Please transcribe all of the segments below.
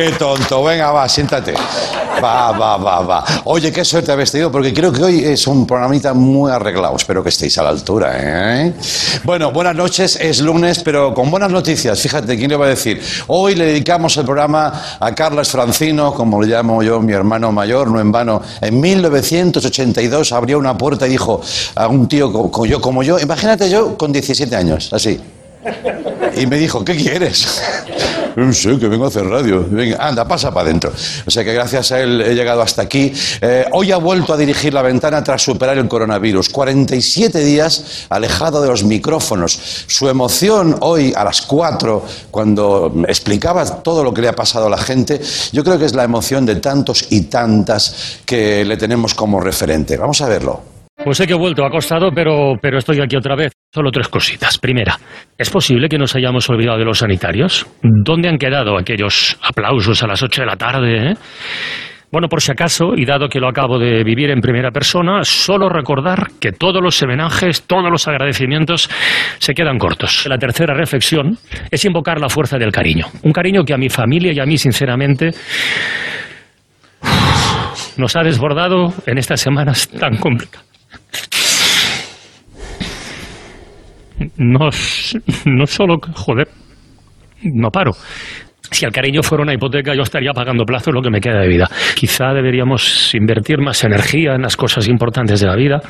qué tonto. Venga, va, siéntate. Va, va, va, va. Oye, qué suerte habéis tenido, porque creo que hoy es un programita muy arreglado. Espero que estéis a la altura, ¿eh? Bueno, buenas noches. Es lunes, pero con buenas noticias. Fíjate, ¿quién le va a decir? Hoy le dedicamos el programa a Carlos Francino, como le llamo yo, mi hermano mayor, no en vano. En 1982 abrió una puerta y dijo a un tío co- co- yo como yo, imagínate yo con 17 años, así. Y me dijo, ¿qué quieres? Sé, que vengo a hacer radio. Venga, anda, pasa para adentro. O sea que gracias a él he llegado hasta aquí. Eh, hoy ha vuelto a dirigir la ventana tras superar el coronavirus. 47 días alejado de los micrófonos. Su emoción hoy a las 4, cuando explicaba todo lo que le ha pasado a la gente, yo creo que es la emoción de tantos y tantas que le tenemos como referente. Vamos a verlo. Pues sé que he vuelto, ha costado, pero, pero estoy aquí otra vez. Solo tres cositas. Primera, ¿es posible que nos hayamos olvidado de los sanitarios? ¿Dónde han quedado aquellos aplausos a las 8 de la tarde? eh? Bueno, por si acaso, y dado que lo acabo de vivir en primera persona, solo recordar que todos los homenajes, todos los agradecimientos se quedan cortos. La tercera reflexión es invocar la fuerza del cariño. Un cariño que a mi familia y a mí, sinceramente, nos ha desbordado en estas semanas tan complicadas. No, no solo, joder, no paro. Si el cariño fuera una hipoteca, yo estaría pagando plazos lo que me queda de vida. Quizá deberíamos invertir más energía en las cosas importantes de la vida,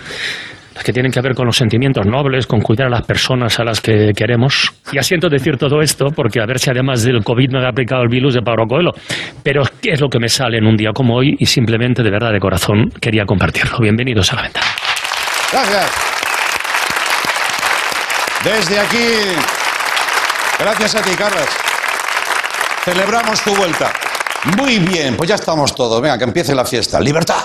las que tienen que ver con los sentimientos nobles, con cuidar a las personas a las que queremos. Ya siento decir todo esto, porque a ver si además del COVID me ha aplicado el virus de Pablo Coelho. Pero ¿qué es lo que me sale en un día como hoy? Y simplemente, de verdad, de corazón, quería compartirlo. Bienvenidos a la ventana. Gracias. Desde aquí, gracias a ti, Carlos. Celebramos tu vuelta. Muy bien, pues ya estamos todos. Venga, que empiece la fiesta. ¡Libertad!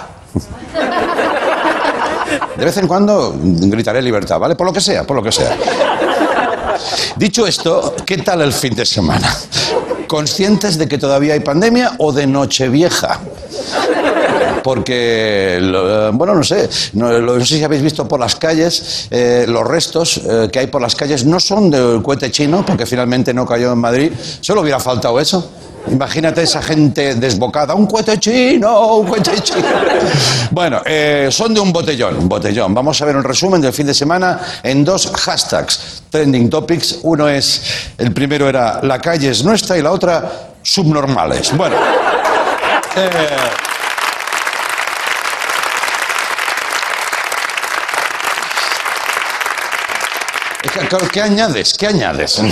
De vez en cuando gritaré libertad, ¿vale? Por lo que sea, por lo que sea. Dicho esto, ¿qué tal el fin de semana? ¿Conscientes de que todavía hay pandemia o de Nochevieja? Porque, eh, bueno, no sé, no, sé si habéis visto por las calles, eh, los restos eh, que hay por las calles no son del cohete chino, porque finalmente no cayó en Madrid, solo hubiera faltado eso. Imagínate esa gente desbocada, un cohete chino, un cohete chino. Bueno, son de un botellón, un botellón. Vamos a ver un resumen del fin de semana en dos hashtags, trending topics. Uno es, el primero era la calle es nuestra y la otra subnormales. Bueno. ¿Qué, añades? ¿Qué añades?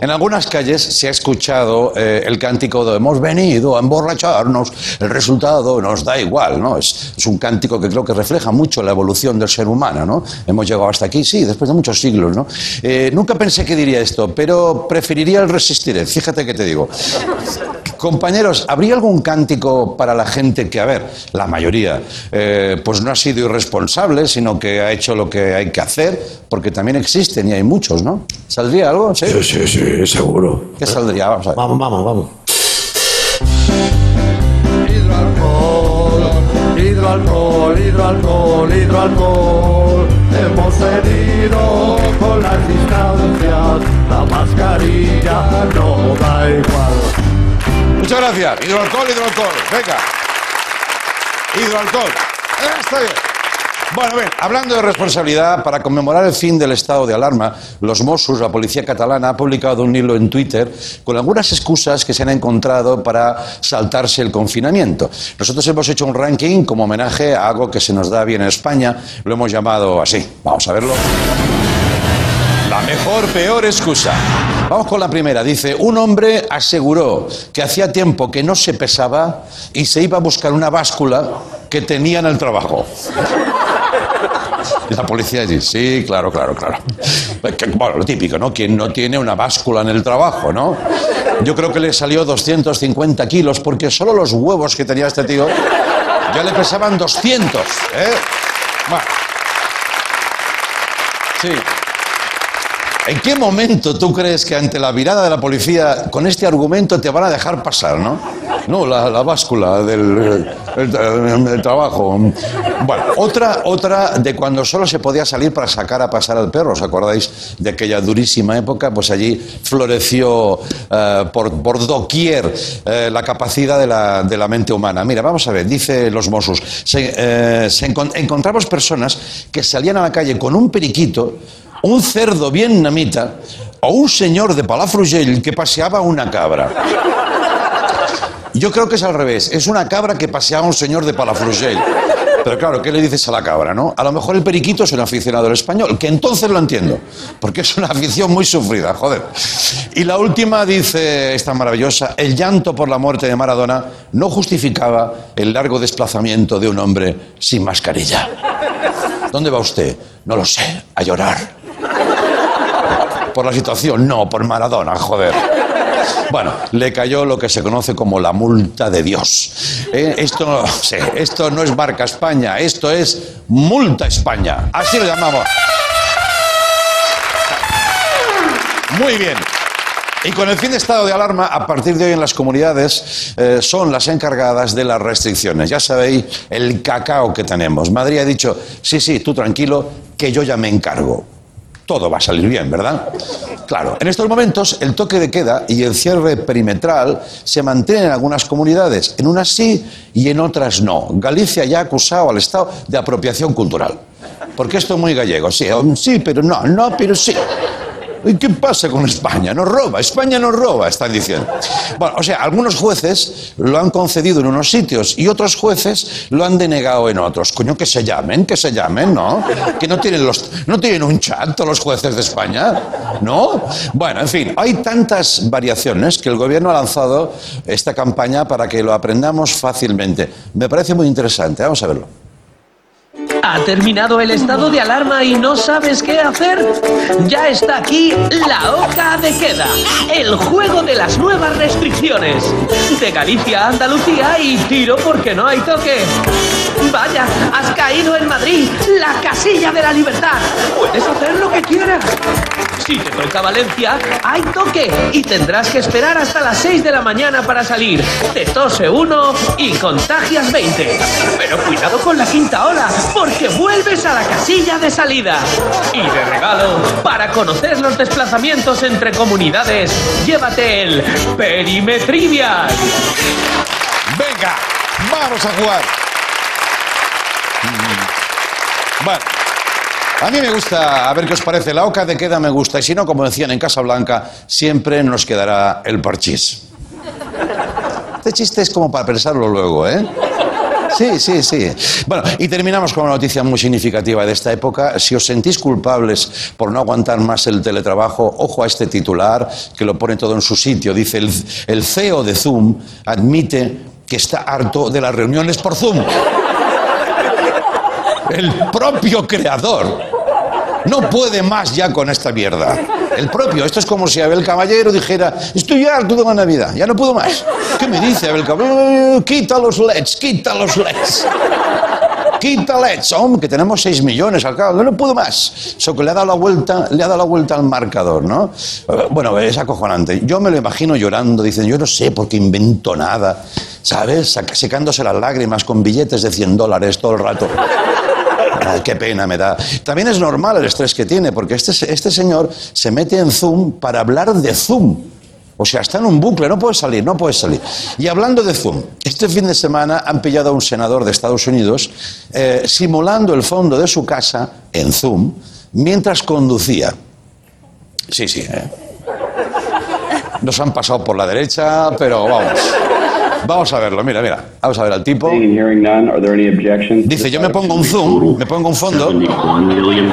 En algunas calles se ha escuchado eh, el cántico de hemos venido a emborracharnos, el resultado nos da igual, ¿no? Es, un cántico que creo que refleja mucho la evolución del ser humano, ¿no? Hemos llegado hasta aquí, sí, después de muchos siglos, ¿no? Eh, nunca pensé que diría esto, pero preferiría el resistiré, fíjate que te digo. Compañeros, ¿habría algún cántico para la gente que, a ver, la mayoría, eh, pues no ha sido irresponsable, sino que ha hecho lo que hay que hacer, porque también existen y hay muchos, ¿no? ¿Saldría algo? ¿Sí? Sí, sí, sí, seguro. ¿Qué saldría? Vamos a ver. Vamos, vamos, vamos. Hidroalcohol, hidroalcohol, hidroalcohol, hidroalcohol. Hemos herido con las distancias, la mascarilla no da igual. Muchas gracias. Hidroalcohol, hidroalcohol. Venga. Hidroalcohol. Está bien. Bueno, bien, hablando de responsabilidad, para conmemorar el fin del estado de alarma, los Mossos, la policía catalana, ha publicado un hilo en Twitter con algunas excusas que se han encontrado para saltarse el confinamiento. Nosotros hemos hecho un ranking como homenaje a algo que se nos da bien en España, lo hemos llamado así. Vamos a verlo. La mejor, peor excusa. Vamos con la primera. Dice, un hombre aseguró que hacía tiempo que no se pesaba y se iba a buscar una báscula que tenía en el trabajo. Y la policía dice, sí, claro, claro, claro. Bueno, lo típico, ¿no? Quien no tiene una báscula en el trabajo, ¿no? Yo creo que le salió 250 kilos porque solo los huevos que tenía este tío ya le pesaban 200, ¿eh? Bueno. Sí. ¿En qué momento tú crees que ante la mirada de la policía con este argumento te van a dejar pasar, no? No, la, la báscula del el- el- el trabajo. Bueno, otra, otra de cuando solo se podía salir para sacar a pasar al perro. ¿Os acordáis de aquella durísima época? Pues allí floreció eh, por, por doquier eh, la capacidad de la, de la mente humana. Mira, vamos a ver, dice los Mossos, eh, encontramos personas que salían a la calle con un periquito, un cerdo vietnamita o un señor de Palafrugell que paseaba una cabra. Yo creo que es al revés. Es una cabra que paseaba un señor de Palafrugell. Pero claro, ¿qué le dices a la cabra, no? A lo mejor el periquito es un aficionado al español, que entonces lo entiendo, porque es una afición muy sufrida, joder. Y la última dice, esta maravillosa, el llanto por la muerte de Maradona no justificaba el largo desplazamiento de un hombre sin mascarilla. ¿Dónde va usted? No lo sé, a llorar. Por la situación, no, por Maradona, joder. Bueno, le cayó lo que se conoce como la multa de Dios. Eh, esto, sí, esto no es marca España, esto es multa España. Así lo llamamos. Muy bien. Y con el fin de estado de alarma, a partir de hoy en las comunidades eh, son las encargadas de las restricciones. Ya sabéis el cacao que tenemos. Madrid ha dicho, sí, sí, tú tranquilo, que yo ya me encargo. Todo va a salir bien, ¿verdad? Claro, en estos momentos el toque de queda y el cierre perimetral se mantienen en algunas comunidades, en unas sí y en otras no. Galicia ya ha acusado al Estado de apropiación cultural. Porque esto es muy gallego, sí, sí, pero no, no, pero sí. ¿Y qué pasa con España? Nos roba, España nos roba, están diciendo. Bueno, o sea, algunos jueces lo han concedido en unos sitios y otros jueces lo han denegado en otros. Coño, que se llamen, que se llamen, ¿no? Que no tienen, los, no tienen un chat los jueces de España, ¿no? Bueno, en fin, hay tantas variaciones que el gobierno ha lanzado esta campaña para que lo aprendamos fácilmente. Me parece muy interesante, vamos a verlo. ¿Ha terminado el estado de alarma y no sabes qué hacer? Ya está aquí la Oca de Queda, el juego de las nuevas restricciones. De Galicia a Andalucía y tiro porque no hay toque. Vaya, has caído en Madrid, la casilla de la libertad. Puedes hacer lo que quieras. Si te toca Valencia, hay toque y tendrás que esperar hasta las 6 de la mañana para salir. Te tose uno y contagias 20. Pero cuidado con la quinta hora, porque vuelves a la casilla de salida. Y de regalo, para conocer los desplazamientos entre comunidades, llévate el Perimetrivial. Venga, vamos a jugar. Mm. A mí me gusta, a ver qué os parece, la oca de queda me gusta, y si no, como decían en Casablanca, siempre nos quedará el parchís. Este chiste es como para pensarlo luego, ¿eh? Sí, sí, sí. Bueno, y terminamos con una noticia muy significativa de esta época. Si os sentís culpables por no aguantar más el teletrabajo, ojo a este titular que lo pone todo en su sitio. Dice, el, el CEO de Zoom admite que está harto de las reuniones por Zoom. El propio creador no puede más ya con esta mierda. El propio, esto es como si Abel Caballero dijera, estoy harto de la Navidad, ya no puedo más. ¿Qué me dice Abel Caballero? "Eh, Quita los LEDs, quita los LEDs. Quita LEDs, hombre, que tenemos 6 millones al cabo, no puedo más. Eso que le ha dado la vuelta, le ha dado la vuelta al marcador, ¿no? Eh, Bueno, es acojonante. Yo me lo imagino llorando, dicen, yo no sé por qué invento nada, ¿sabes? Secándose las lágrimas con billetes de 100 dólares todo el rato. Qué pena me da. También es normal el estrés que tiene, porque este, este señor se mete en Zoom para hablar de Zoom. O sea, está en un bucle, no puede salir, no puede salir. Y hablando de Zoom, este fin de semana han pillado a un senador de Estados Unidos eh, simulando el fondo de su casa en Zoom mientras conducía. Sí, sí. ¿eh? Nos han pasado por la derecha, pero vamos. Vamos a verlo, mira, mira. Vamos a ver al tipo. Dice, yo me pongo un zoom, me pongo un fondo, $71 million.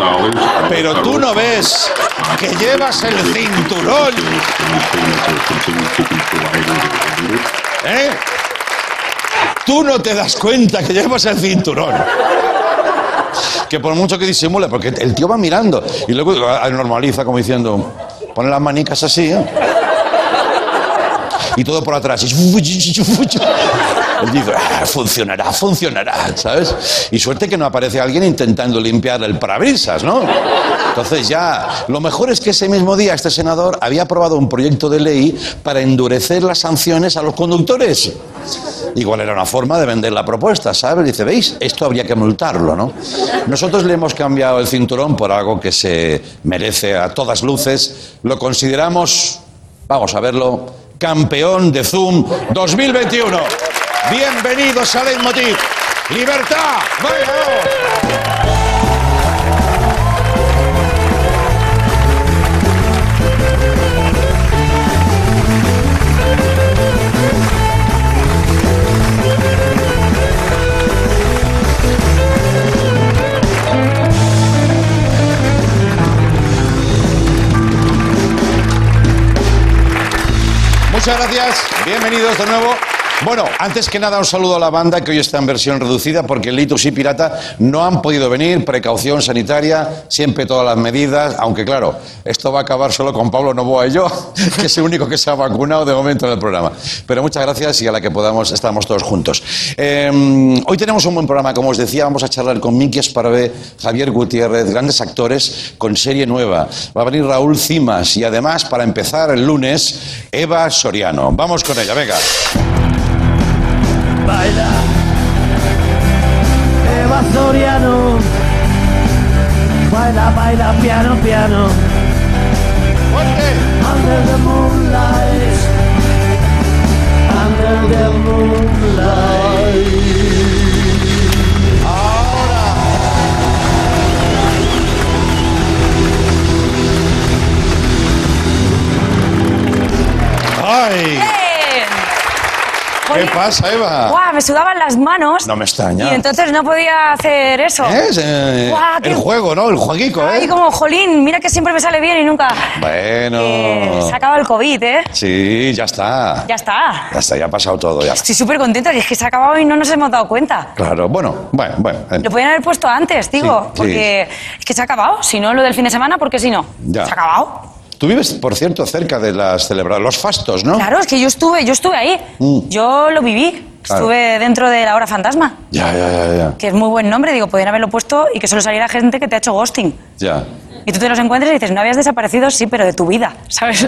pero tú no ves que llevas el cinturón, ¿eh? Tú no te das cuenta que llevas el cinturón. Que por mucho que disimule, porque el tío va mirando y luego normaliza como diciendo, pone las manicas así, ¿eh? Y todo por atrás. Él dice, "Ah, funcionará, funcionará, ¿sabes? Y suerte que no aparece alguien intentando limpiar el parabrisas, ¿no? Entonces ya, lo mejor es que ese mismo día este senador había aprobado un proyecto de ley para endurecer las sanciones a los conductores. Igual era una forma de vender la propuesta, ¿sabes? Dice, ¿veis? Esto habría que multarlo, ¿no? Nosotros le hemos cambiado el cinturón por algo que se merece a todas luces. Lo consideramos, vamos a verlo, campeón de Zoom 2021. Bienvenidos a Leitmotiv. ¡Libertad! ¡Vaya! Muchas gracias, bienvenidos de nuevo. Bueno, antes que nada un saludo a la banda que hoy está en versión reducida porque Litus y Pirata no han podido venir, precaución sanitaria, siempre todas las medidas, aunque claro, esto va a acabar solo con Pablo Novoa y yo, que es el único que se ha vacunado de momento en el programa. Pero muchas gracias y a la que podamos estamos todos juntos. Eh, hoy tenemos un buen programa, como os decía, vamos a charlar con Miki Esparvé, Javier Gutiérrez, grandes actores con serie nueva. Va a venir Raúl Cimas y además, para empezar el lunes, Eva Soriano. Vamos con ella, venga. Baila. Eva Soriano. Baila, baila, piano, piano. Under the moonlight. Under the moonlight. ¡Ay! ¿Qué pasa, Eva? ¡Guau! Me sudaban las manos. No me extraña. Y entonces no podía hacer eso. Es eh, Guau, qué- el juego, ¿no? El jueguico, ¿eh? Ay, como, jolín, mira que siempre me sale bien y nunca. Bueno. Eh, se acaba el COVID, ¿eh? Sí, ya está. Ya está. Ya está, ya ha pasado todo, ya. Estoy súper contenta, que es que se ha acabado y no nos hemos dado cuenta. Claro, bueno, bueno, bueno. eh, Lo podían haber puesto antes, digo, Sí, sí. porque es que se ha acabado. Si no, lo del fin de semana, ¿por qué si no? Ya. Se ha acabado. Tú vives, por cierto, cerca de las celebraciones, los fastos, ¿no? Claro, es que yo estuve, yo estuve ahí. Mm. Yo lo viví. Claro. Estuve dentro de la hora fantasma. Ya, ya, ya, ya. Que es muy buen nombre, digo, podrían haberlo puesto y que solo saliera gente que te ha hecho ghosting. Ya. Y tú te los encuentras y dices, no habías desaparecido, sí, pero de tu vida, ¿sabes?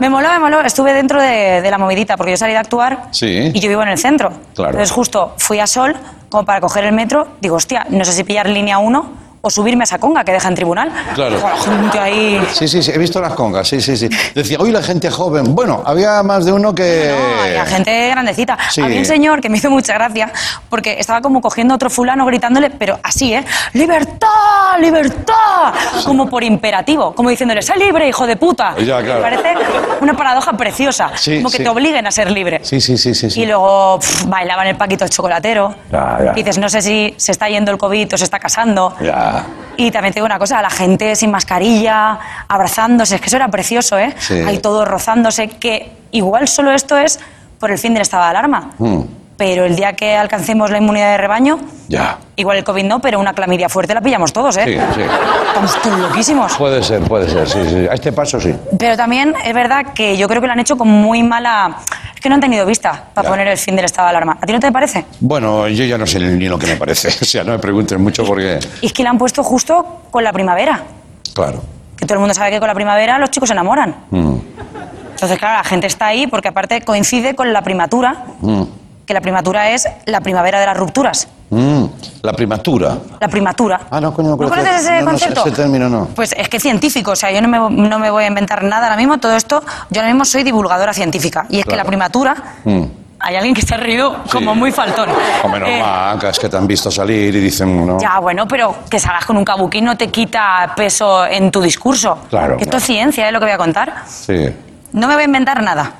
me moló, me moló. Estuve dentro de, de la movidita, porque yo salí de actuar Sí. y yo vivo en el centro. Claro. Entonces justo fui a Sol, como para coger el metro, digo, hostia, no sé si pillar línea 1 o subirme a esa conga que deja en tribunal. Claro. Con la gente ahí... Sí, sí, sí, he visto las congas, sí, sí, sí. Decía, hoy la gente joven. Bueno, había más de uno que. No, había gente grandecita. Sí. Había un señor que me hizo mucha gracia porque estaba como cogiendo a otro fulano gritándole, pero así, ¿eh? ¡Libertad! ¡Libertad! Como por imperativo, como diciéndole, ¡sé libre, hijo de puta! Ya, claro. Me parece una paradoja preciosa. Sí, como que sí. te obliguen a ser libre. Sí, sí, sí, sí. sí. Y luego pf, bailaban el paquito chocolatero. Ya, ya. Y dices, no sé si se está yendo el COVID o se está casando. Ya. Y también te digo una cosa, la gente sin mascarilla, abrazándose, es que eso era precioso, ¿eh? Sí. Ahí todos rozándose, que igual solo esto es por el fin del estado de alarma. Mm. Pero el día que alcancemos la inmunidad de rebaño, Ya. igual el COVID no, pero una clamidia fuerte la pillamos todos, ¿eh? Sí, sí. Estamos todos loquísimos. Puede ser, puede ser, sí, sí. A este paso sí. Pero también es verdad que yo creo que lo han hecho con muy mala... Que no han tenido vista para poner el fin del estado de alarma. ¿A ti no te parece? Bueno, yo ya no sé ni lo que me parece. O sea, no me pregunten mucho porque. Y es que la han puesto justo con la primavera. Claro. Que todo el mundo sabe que con la primavera los chicos se enamoran. Mm, Entonces, claro, la gente está ahí porque aparte coincide con la primatura, mm, que la primatura es la primavera de las rupturas. Mm, la primatura. La primatura. Ah, no, coño, no conocía- conoces ese no, no concepto? ese término, no. Pues es que es científico, o sea, yo no me, no me voy a inventar nada ahora mismo, todo esto, yo ahora mismo soy divulgadora científica. Y es que la primatura, Mm. hay alguien que se ha reído como muy faltón. Hombre, Eh, normal, que es que te han visto salir y dicen, no. Ya, bueno, pero que salgas con un kabuki no te quita peso en tu discurso. Claro, Que esto es ciencia, es lo que voy a contar. Sí. No me voy a inventar nada.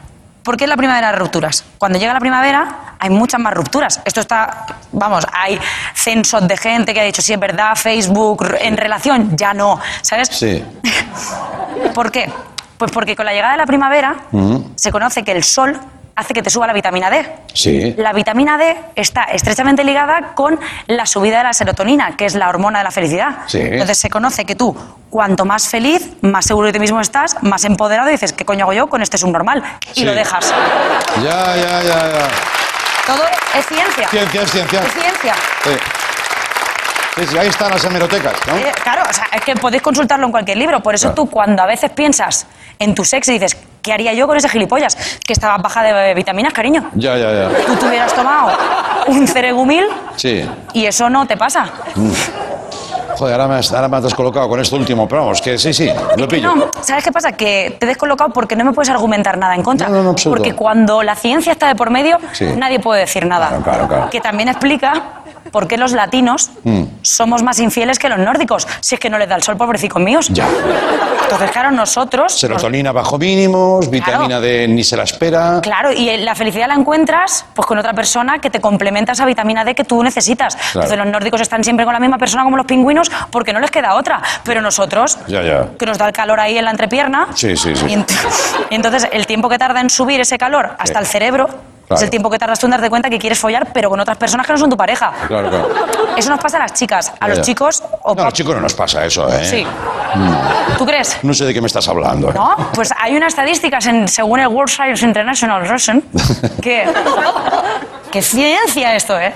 ¿Por qué es la primavera de rupturas? Cuando llega la primavera hay muchas más rupturas. Esto está, vamos, hay censos de gente que ha dicho, sí, es verdad, Facebook, en relación, ya no, ¿sabes? Sí. ¿Por qué? Pues porque con la llegada de la primavera se conoce que el sol hace que te suba la vitamina D. Sí. La vitamina D está estrechamente ligada con la subida de la serotonina, que es la hormona de la felicidad. Sí. Entonces se conoce que tú, cuanto más feliz, más seguro de ti mismo estás, más empoderado, y dices, ¿qué coño hago yo con este subnormal? Y Sí. lo dejas. Ya, ya, ya, ya. Todo es ciencia. Ciencia, es ciencia. Es ciencia. Sí. Sí, sí, ahí están las hemerotecas, ¿no? Eh, claro, o sea, es que podéis consultarlo en cualquier libro. Por eso Claro. tú, cuando a veces piensas en tu sexo y dices, ¿qué haría yo con ese gilipollas? Que estaba baja de vitaminas, cariño. Ya, ya, ya. Tú te hubieras tomado un ceregumil Sí. y eso no te pasa. Joder, ahora me, has, ahora me has descolocado con esto último, pero vamos, que sí, sí, lo pillo. No, ¿sabes qué pasa? Que te he descolocado porque no me puedes argumentar nada en contra. No, no, no, porque cuando la ciencia está de por medio, Sí. nadie puede decir nada. Claro, claro, claro. Que también explica por qué los latinos Mm. somos más infieles que los nórdicos. Si es que no les da el sol, pobrecicos míos. Ya. Entonces, claro, nosotros... nos- Serotonina bajo mínimos, vitamina D ni se la espera. Claro, y la felicidad la encuentras pues con otra persona que te complementa esa vitamina D que tú necesitas. Entonces los nórdicos están siempre con la misma persona como los pingüinos porque no les queda otra. Pero nosotros, Ya, ya. que nos da el calor ahí en la entrepierna, Sí, sí, sí. y ent- y entonces el tiempo que tarda en subir ese calor hasta el cerebro Claro. es el tiempo que tardas tú en darte cuenta que quieres follar, pero con otras personas que no son tu pareja. Claro, claro. Eso nos pasa a las chicas. A Ya, los ya. chicos... o No, a los chicos no nos pasa eso, ¿eh? Sí. ¿Tú crees? No sé de qué me estás hablando. ¿eh? ¿No? Pues hay unas estadísticas en, según el World Science International Russian que... que ciencia esto, ¿eh?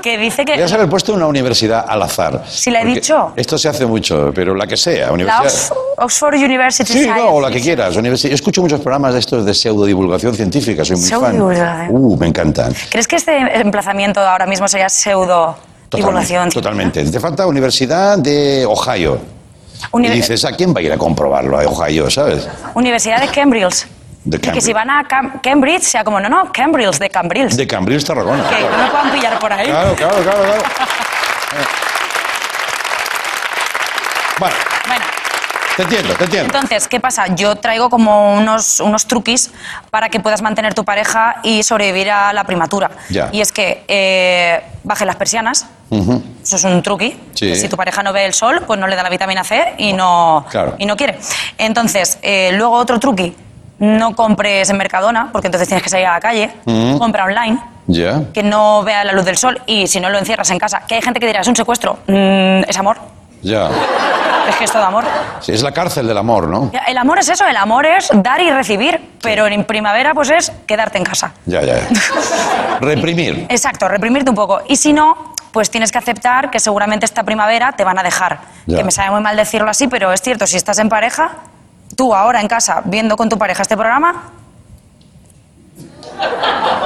Que dice que... Podrías haber puesto una universidad al azar. Si la he dicho. Esto se hace mucho, pero la que sea, La universidad. Ox- Oxford University Sí, no, o la que quieras. Yo escucho muchos programas de estos de pseudodivulgación científica, soy muy fan. Pseudodivulgación. Uh, me encantan. ¿Crees que este emplazamiento ahora mismo sería pseudo divulgación? Totalmente. Te falta Universidad de Ohio. Uni- Y dices, ¿a quién va a ir a comprobarlo a Ohio, sabes? Universidad de Cambridge. De Y que Cambridge. si van a Cam- Cambridge, sea como, no, no, Cambridge, de Cambridge. De Cambridge, Tarragona. Que no me puedan pillar por ahí. Claro, claro, claro, claro. Bueno, te entiendo, te entiendo. entonces, ¿qué pasa? Yo traigo como unos, unos truquis para que puedas mantener tu pareja y sobrevivir a la primatura. Ya. Y es que eh, baje las persianas. Eso es un truqui. Sí. Que si tu pareja no ve el sol, pues no le da la vitamina C y no, Claro. y no quiere. Entonces, eh, luego otro truqui. No compres en Mercadona, porque entonces tienes que salir a la calle. Compra online. Ya. Que no vea la luz del sol y si no lo encierras en casa. Que hay gente que dirá, es un secuestro. Mm, es amor. Ya. Es gesto de amor. Sí, es la cárcel del amor, ¿no? El amor es eso, el amor es dar y recibir, pero en primavera pues es quedarte en casa. Ya, ya, ya. Reprimir. Exacto, reprimirte un poco. Y si no, pues tienes que aceptar que seguramente esta primavera te van a dejar. Ya. Que me sabe muy mal decirlo así, pero es cierto, si estás en pareja, tú ahora en casa viendo con tu pareja este programa,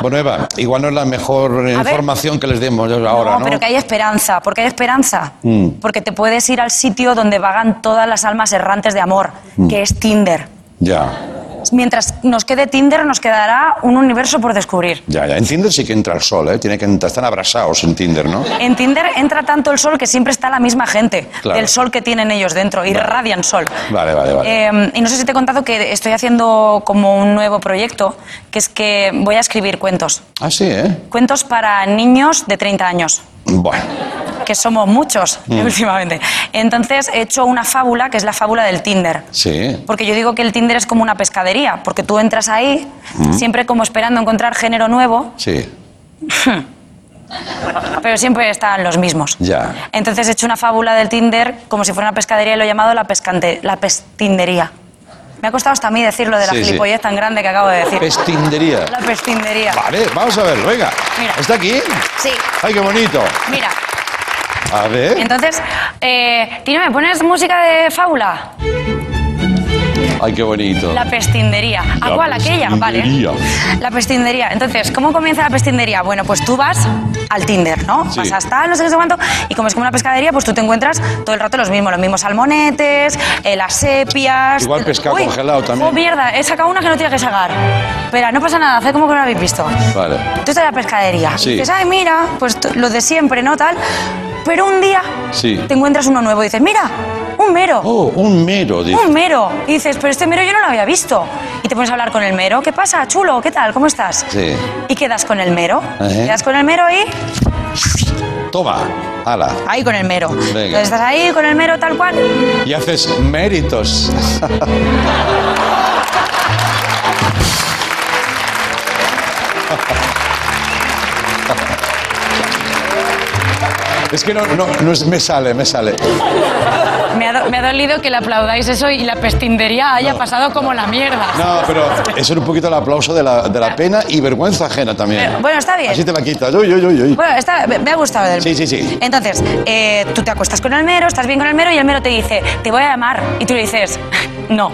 Bueno, Eva, igual no es la mejor eh, ver. información que les demos ahora, ¿no? pero que hay esperanza. ¿Por qué hay esperanza? Mm. Porque te puedes ir al sitio donde vagan todas las almas errantes de amor, Mm. que es Tinder. Ya, Mientras nos quede Tinder, nos quedará un universo por descubrir. ya, ya. En Tinder sí que entra el sol, ¿eh? Tiene que entrar, están abrasados en Tinder, ¿no? En Tinder entra tanto el sol que siempre está la misma gente Claro. del sol que tienen ellos dentro, irradian sol. Vale, vale, vale. Eh, y no sé si te he contado que estoy haciendo como un nuevo proyecto, que es que voy a escribir cuentos. Ah, sí, ¿eh? Cuentos para niños de 30 años, Bueno, que somos muchos Mm. últimamente. Entonces he hecho una fábula, que es la fábula del Tinder. sí. Porque yo digo que el Tinder es como una pescadería, porque tú entras ahí Mm. siempre como esperando encontrar género nuevo, Sí, pero siempre están los mismos. ya. Entonces he hecho una fábula del Tinder como si fuera una pescadería y lo he llamado la, pescante, la pestindería. Me ha costado hasta a mí decirlo de la Sí, sí. gilipollez tan grande que acabo de decir. Pestindería. La pestindería. Vale, vamos a verlo, venga. Mira. ¿Está aquí? Sí, Ay, qué bonito. mira. A ver. Entonces, eh, Tino, ¿me pones música de fábula? Ay, qué bonito. La pestindería. ¿A La cuál? Aquella, vale. pestindería. La pestindería. Entonces, ¿cómo comienza la pestindería? Bueno, pues tú vas al Tinder, ¿no? Sí. Vas hasta no sé qué sé cuánto, y como es como una pescadería, pues tú te encuentras todo el rato los mismos, los mismos salmonetes, eh, las sepias. Igual pescado Uy, congelado también. Oh, mierda, he sacado una que no tiene que sacar. Espera, no pasa nada, haced como que no la habéis visto. Vale. Tú estás en la pescadería. Sí. Y dices, ay, mira, pues lo de siempre, ¿no? Tal. Pero un día Sí. te encuentras uno nuevo y dices, mira, un mero. Oh, un mero, dice. Un mero. Y dices, pero este mero yo no lo había visto. Y te pones a hablar con el mero. ¿Qué pasa, chulo? ¿Qué tal? ¿Cómo estás? Sí. Y quedas con el mero. Ajá. Quedas con el mero y Toma, ala. ahí con el mero. Venga. Entonces estás ahí con el mero tal cual. Y haces méritos. Es que no, no, no es- me sale, me sale. Me ha, do- me ha dolido que le aplaudáis eso y la pestindería haya pasado como la mierda. No, pero eso es un poquito el aplauso de la, de la pena y vergüenza ajena también. Pero, bueno, está bien. Así te la quitas. Uy, uy, uy, uy. Bueno, está- me ha gustado del Sí, sí, sí. Entonces, eh, tú te acuestas con el mero, estás bien con el mero y el mero te dice, te voy a llamar. Y tú le dices, no.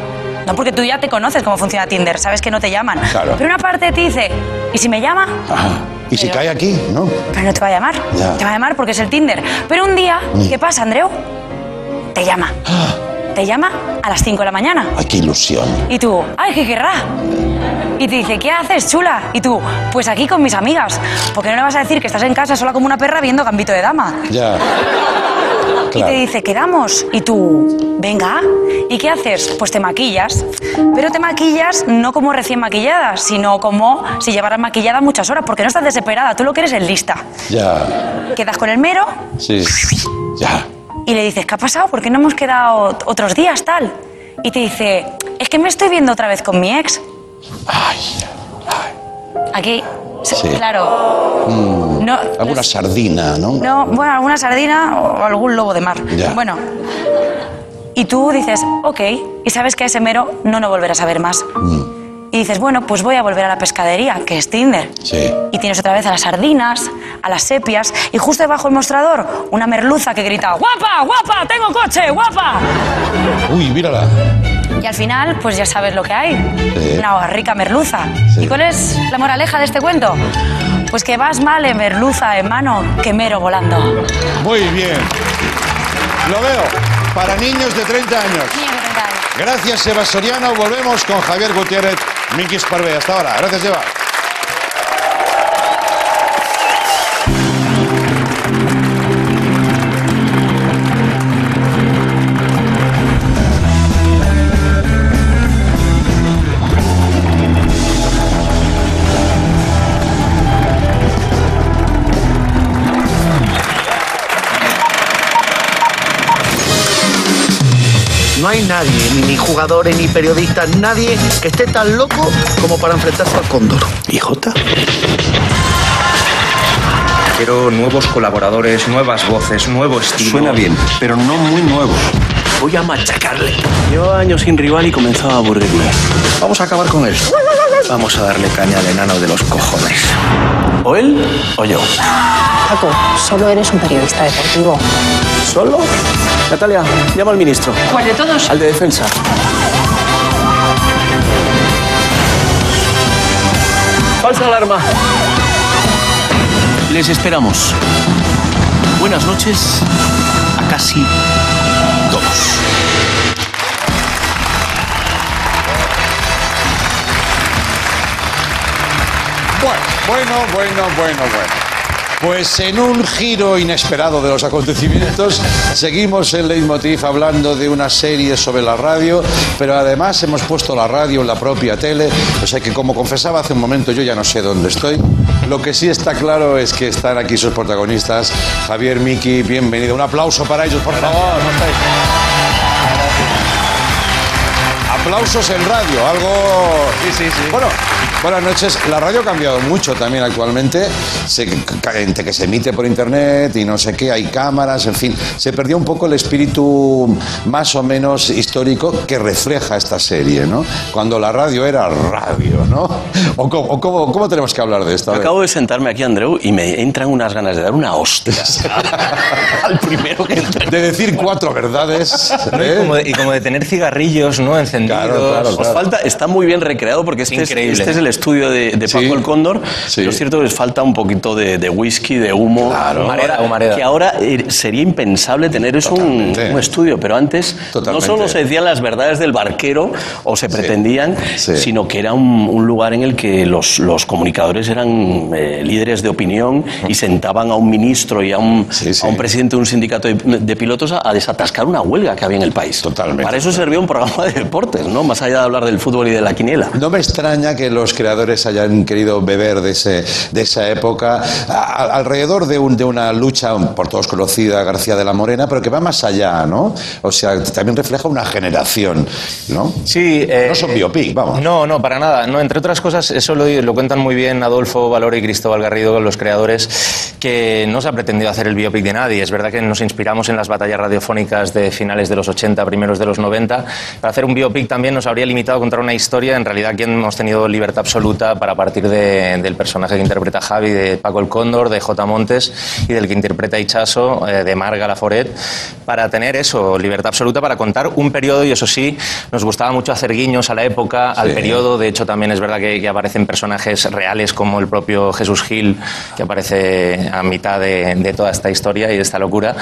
No, porque tú ya te conoces cómo funciona Tinder, sabes que no te llaman. Claro. Pero una parte te dice, ¿y si me llama? Ajá. Y si Pero- cae aquí, ¿no? Pero no te va a llamar. Ya. Te va a llamar porque es el Tinder. Pero un día, Mm. ¿qué pasa, Andreu? Te llama. Te llama a las 5 de la mañana. Ay, qué ilusión. Y tú, ay, ¿qué querrá? Y te dice, ¿qué haces, chula? Y tú, pues aquí con mis amigas. Porque no le vas a decir que estás en casa sola como una perra viendo Gambito de Dama. Ya. Y te dice, quedamos. Y tú, venga. ¿Y qué haces? Pues te maquillas. Pero te maquillas no como recién maquillada, sino como si llevaras maquillada muchas horas, porque no estás desesperada, tú lo que eres es lista. Ya. Quedas con el mero Sí. Ya. y le dices, ¿qué ha pasado? ¿Por qué no hemos quedado otros días tal? Y te dice, es que me estoy viendo otra vez con mi ex. Ay. Aquí, Sí. claro. No, Alguna sardina, ¿no? no, bueno, alguna sardina o algún lobo de mar. Ya. Bueno. Y tú dices, ok, y sabes que a ese mero no lo volverás a ver más. Y dices, bueno, pues voy a volver a la pescadería, que es Tinder. Sí. Y tienes otra vez a las sardinas, a las sepias, y justo debajo del mostrador, una merluza que grita, ¡guapa, guapa, tengo coche, guapa! Uy, mírala. Y al final, pues ya sabes lo que hay. Sí. Una rica merluza. Sí. ¿Y cuál es la moraleja de este cuento? Pues que vas mal en merluza en mano que mero volando. Muy bien. Lo veo. Para niños de 30 años. Niños de 30 años. Gracias, Seba Soriano. Volvemos con Javier Gutiérrez, Miki Sparvé. Hasta ahora. Gracias, Seba. Nadie, ni jugadores, ni periodistas, nadie que esté tan loco como para enfrentarse al cóndor. ¿Y Jota? Quiero nuevos colaboradores, nuevas voces, nuevo estilo. Suena bien, pero no muy nuevo. Voy a machacarle. Llevo años sin rival y comenzaba a aburrirme. Vamos a acabar con él. Vamos a darle caña al enano de los cojones. O él o yo. Paco, solo eres un periodista deportivo. ¿Solo? Natalia, llama al ministro. ¿Cuál de todos? Al de defensa. Falsa alarma. Les esperamos. Buenas noches a casi Bueno, bueno, bueno, bueno, bueno. Pues en un giro inesperado de los acontecimientos, seguimos en Leitmotiv hablando de una serie sobre la radio, pero además hemos puesto la radio en la propia tele, o sea que como confesaba hace un momento yo ya no sé dónde estoy. Lo que sí está claro es que están aquí sus protagonistas, Javier, Miki, bienvenido. Un aplauso para ellos, por favor. Aplausos en radio, algo... Sí, sí, sí. Bueno, buenas noches. La radio ha cambiado mucho también actualmente. Se, entre que se emite por internet y no sé qué, hay cámaras, en fin. Se perdió un poco el espíritu más o menos histórico que refleja esta serie, ¿no? Cuando la radio era radio, ¿no? ¿O cómo, o cómo- cómo tenemos que hablar de esto? Acabo de sentarme aquí, Andreu, y me entran unas ganas de dar una hostia al primero que entre. De decir cuatro verdades. ¿no? Y, ¿eh? como de, y como de tener cigarrillos, ¿no? Encendidos Claro, claro, Os falta, está muy bien recreado porque este, es, este es el estudio de, de Paco Sí. el Cóndor. Sí. Pero es cierto que les falta un poquito de, de whisky, de humo. Claro. Humareda, humareda. Que ahora eh, sería impensable tener eso un, estudio. Pero antes Totalmente. no solo se decían las verdades del barquero o se pretendían, Sí. sino que era un, un lugar en el que los, los comunicadores eran eh, líderes de opinión y sentaban a un ministro y a un, Sí, sí. a un presidente de un sindicato de, de pilotos a, a desatascar una huelga que había en el país. Totalmente. Para eso servía un programa de deportes, ¿no? Más allá de hablar del fútbol y de la quiniela. No me extraña que los creadores hayan querido beber de, ese, de esa época a- a- alrededor de, un- de una lucha por todos conocida, García de la Morena, pero que va más allá, ¿no? O sea, también refleja una generación, ¿no? Sí, eh, No son biopic, vamos. No, no, para nada. No, entre otras cosas, eso lo, lo cuentan muy bien Adolfo Valoro y Cristóbal Garrido, los creadores, que no se ha pretendido hacer el biopic de nadie. Es verdad que nos inspiramos en las batallas radiofónicas de finales de los 80, primeros de los 90. Para hacer un biopic también nos habría limitado a contar una historia. En realidad, aquí hemos tenido libertad absoluta para partir de- del personaje que interpreta Javi, de Paco el Cóndor, de J. Montes y del que interpreta Ichaso, eh, de Marga Laforet, para tener eso, libertad absoluta para contar un periodo y eso sí, nos gustaba mucho hacer guiños a la época, al Sí. periodo. De hecho, también es verdad que, que aparecen personajes reales como el propio Jesús Gil, que aparece a mitad de, de toda esta historia y de esta locura.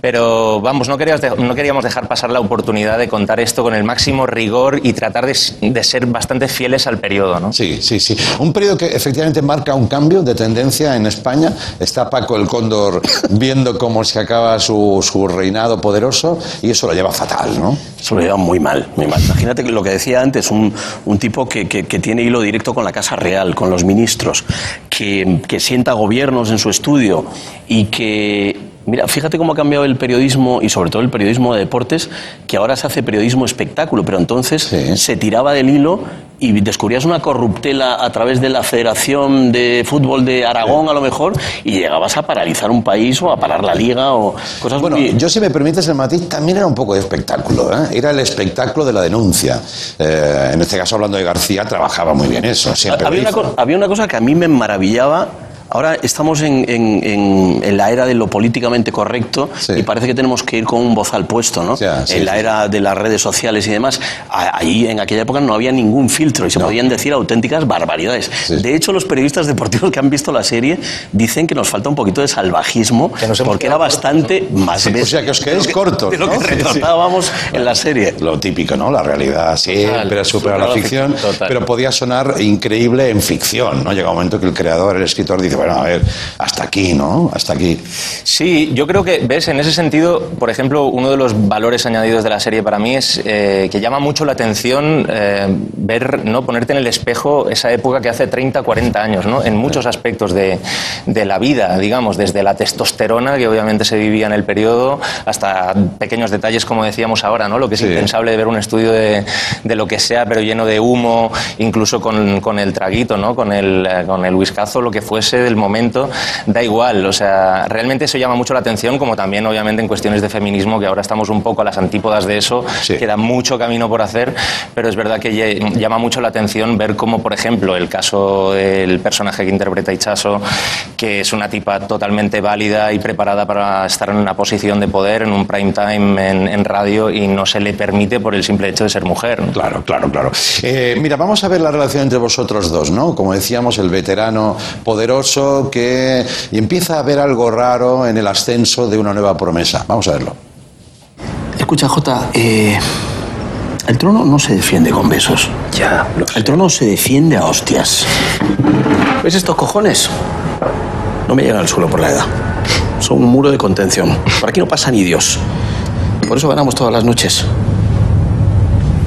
Pero vamos, no queríamos, no queríamos dejar pasar la oportunidad de contar esto con el máximo rigor y tratar de, de ser bastante fieles al periodo. ¿no? Sí, sí, sí. Un periodo que efectivamente marca un cambio de tendencia en España. Está Paco el Cóndor viendo cómo se acaba su, su reinado poderoso y eso lo lleva fatal, ¿no? Eso lo lleva muy mal, muy mal. Imagínate que lo que decía antes, un, un tipo que, que- que tiene hilo directo con la Casa Real, con los ministros, que, que sienta gobiernos en su estudio y que... Mira, fíjate cómo ha cambiado el periodismo y sobre todo el periodismo de deportes, que ahora se hace periodismo espectáculo, pero entonces Sí. se tiraba del hilo y descubrías una corruptela a través de la Federación de Fútbol de Aragón, a lo mejor, y llegabas a paralizar un país o a parar la liga o cosas Bueno, muy... yo si me permites el matiz, también era un poco de espectáculo, ¿eh? Era el espectáculo de la denuncia. Eh, en este caso, hablando de García, trabajaba muy bien eso, siempre una, había una cosa que a mí me maravillaba. Ahora estamos en, en- en- en la era de lo políticamente correcto Sí. y parece que tenemos que ir con un voz al puesto, ¿no? Sí, en la sí. era de las redes sociales y demás. Ahí, en aquella época, no había ningún filtro y se podían decir auténticas barbaridades. Sí. De hecho, los periodistas deportivos que han visto la serie dicen que nos falta un poquito de salvajismo porque era bastante más... Sí, o sea, que os lo cortos, De lo ¿no? que Sí, sí. retratábamos en la serie. Lo típico, ¿no? La realidad siempre superado la ficción, ficción, total. pero podía sonar increíble en ficción, ¿no? Llega un momento que el creador, el escritor dice, bueno, a ver, hasta aquí, ¿no? Hasta aquí. Sí, yo creo que, ves, en ese sentido, por ejemplo, uno de los valores añadidos de la serie para mí es eh, que llama mucho la atención eh, ver, ¿no? ponerte en el espejo esa época que hace 30, 40 años, ¿no? en muchos aspectos de, de la vida, digamos, desde la testosterona, que obviamente se vivía en el periodo, hasta pequeños detalles, como decíamos ahora, ¿no? lo que es Sí. impensable de ver un estudio de, de lo que sea, pero lleno de humo, incluso con, con el traguito, ¿no? con, el, eh, con el whiskazo, lo que fuese del momento, da igual. O sea, realmente eso llama mucho la atención, como también, obviamente, en cuestiones de feminismo, que ahora estamos un poco a las antípodas de eso, Sí. queda mucho camino por hacer, pero es verdad que llama mucho la atención ver cómo, por ejemplo, el caso del personaje que interpreta Ichaso, que es una tipa totalmente válida y preparada para estar en una posición de poder, en un prime time en, en radio, y no se le permite por el simple hecho de ser mujer. ¿no? Claro, claro, claro. Eh, mira, vamos a ver la relación entre vosotros dos, ¿no? Como decíamos, el veterano poderoso que y empieza a ver algo raro en el ascenso de una nueva promesa. Vamos a verlo. Escucha, Jota, eh, el trono no se defiende con besos. Ya, El trono se defiende a hostias. ¿Ves estos cojones? No me llegan al suelo por la edad. Son un muro de contención. Por aquí no pasa ni Dios. Por eso ganamos todas las noches.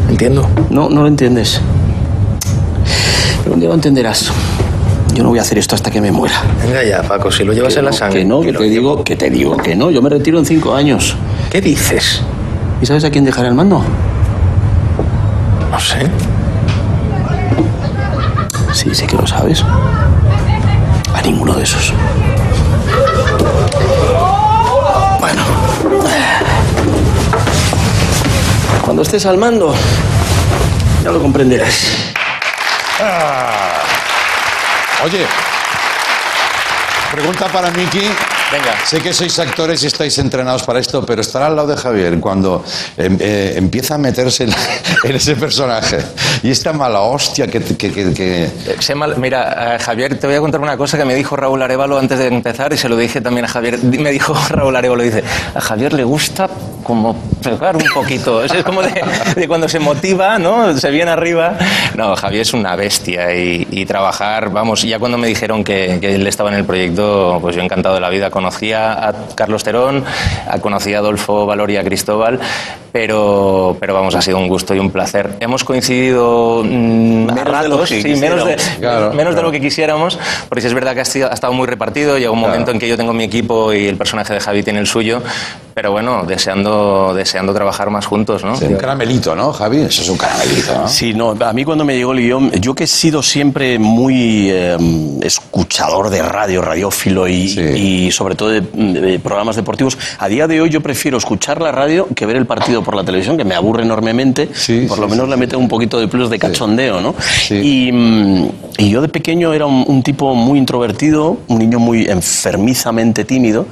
entiendo. No, no lo entiendes. Pero un día lo entenderás. Yo no voy a hacer esto hasta que me muera. Venga ya, Paco, si lo llevas Que en la sangre. Que no, que lo te digo, que te digo que no. Yo me retiro en cinco años. ¿Qué dices? ¿Y sabes a quién dejará el mando? No sé. Sí, sí que lo sabes. A ninguno de esos. Bueno. Cuando estés al mando, ya lo comprenderás. Oye, pregunta para Miki. Venga. Sé que sois actores y estáis entrenados para esto, pero estar al lado de Javier cuando em- eh, empieza a meterse en, en ese personaje y esta mala hostia que... que- que- que- mal- mira, eh, Javier, te voy a contar una cosa que me dijo Raúl Arevalo antes de empezar y se lo dije también a Javier. Me dijo Raúl Arevalo, dice, a Javier le gusta como pegar un poquito. Es como de, de cuando se motiva, ¿no? Se viene arriba. No, Javier es una bestia y, y trabajar, vamos, ya cuando me dijeron que, que él estaba en el proyecto, pues yo encantado de la vida. Conocía a Carlos Terón, a- conocía a Adolfo Valoria Cristóbal, pero, pero vamos, ha sido un gusto y un placer. Hemos coincidido mm, a Menos de lo ratos, que sí, menos de, quisiéramos. Claro, menos de claro. lo que quisiéramos, porque sí es verdad que ha, sido- ha estado muy repartido. Llega un momento en que yo tengo mi equipo y el personaje de Javi tiene el suyo, pero bueno, deseando, deseando trabajar más juntos, ¿no? un caramelito, ¿no, Javi? Eso es un caramelito, ¿no? Sí, no, a mí cuando me llegó el guion, yo que he sido siempre muy eh, escuchador de radio, radiófilo y, y sobre todo de, de programas deportivos, a día de hoy yo prefiero escuchar la radio que ver el partido por la televisión, que me aburre enormemente, por lo menos le mete un poquito de plus de cachondeo, ¿no? Y, mm, y yo de pequeño era un, un tipo muy introvertido, un niño muy enfermizamente tímido,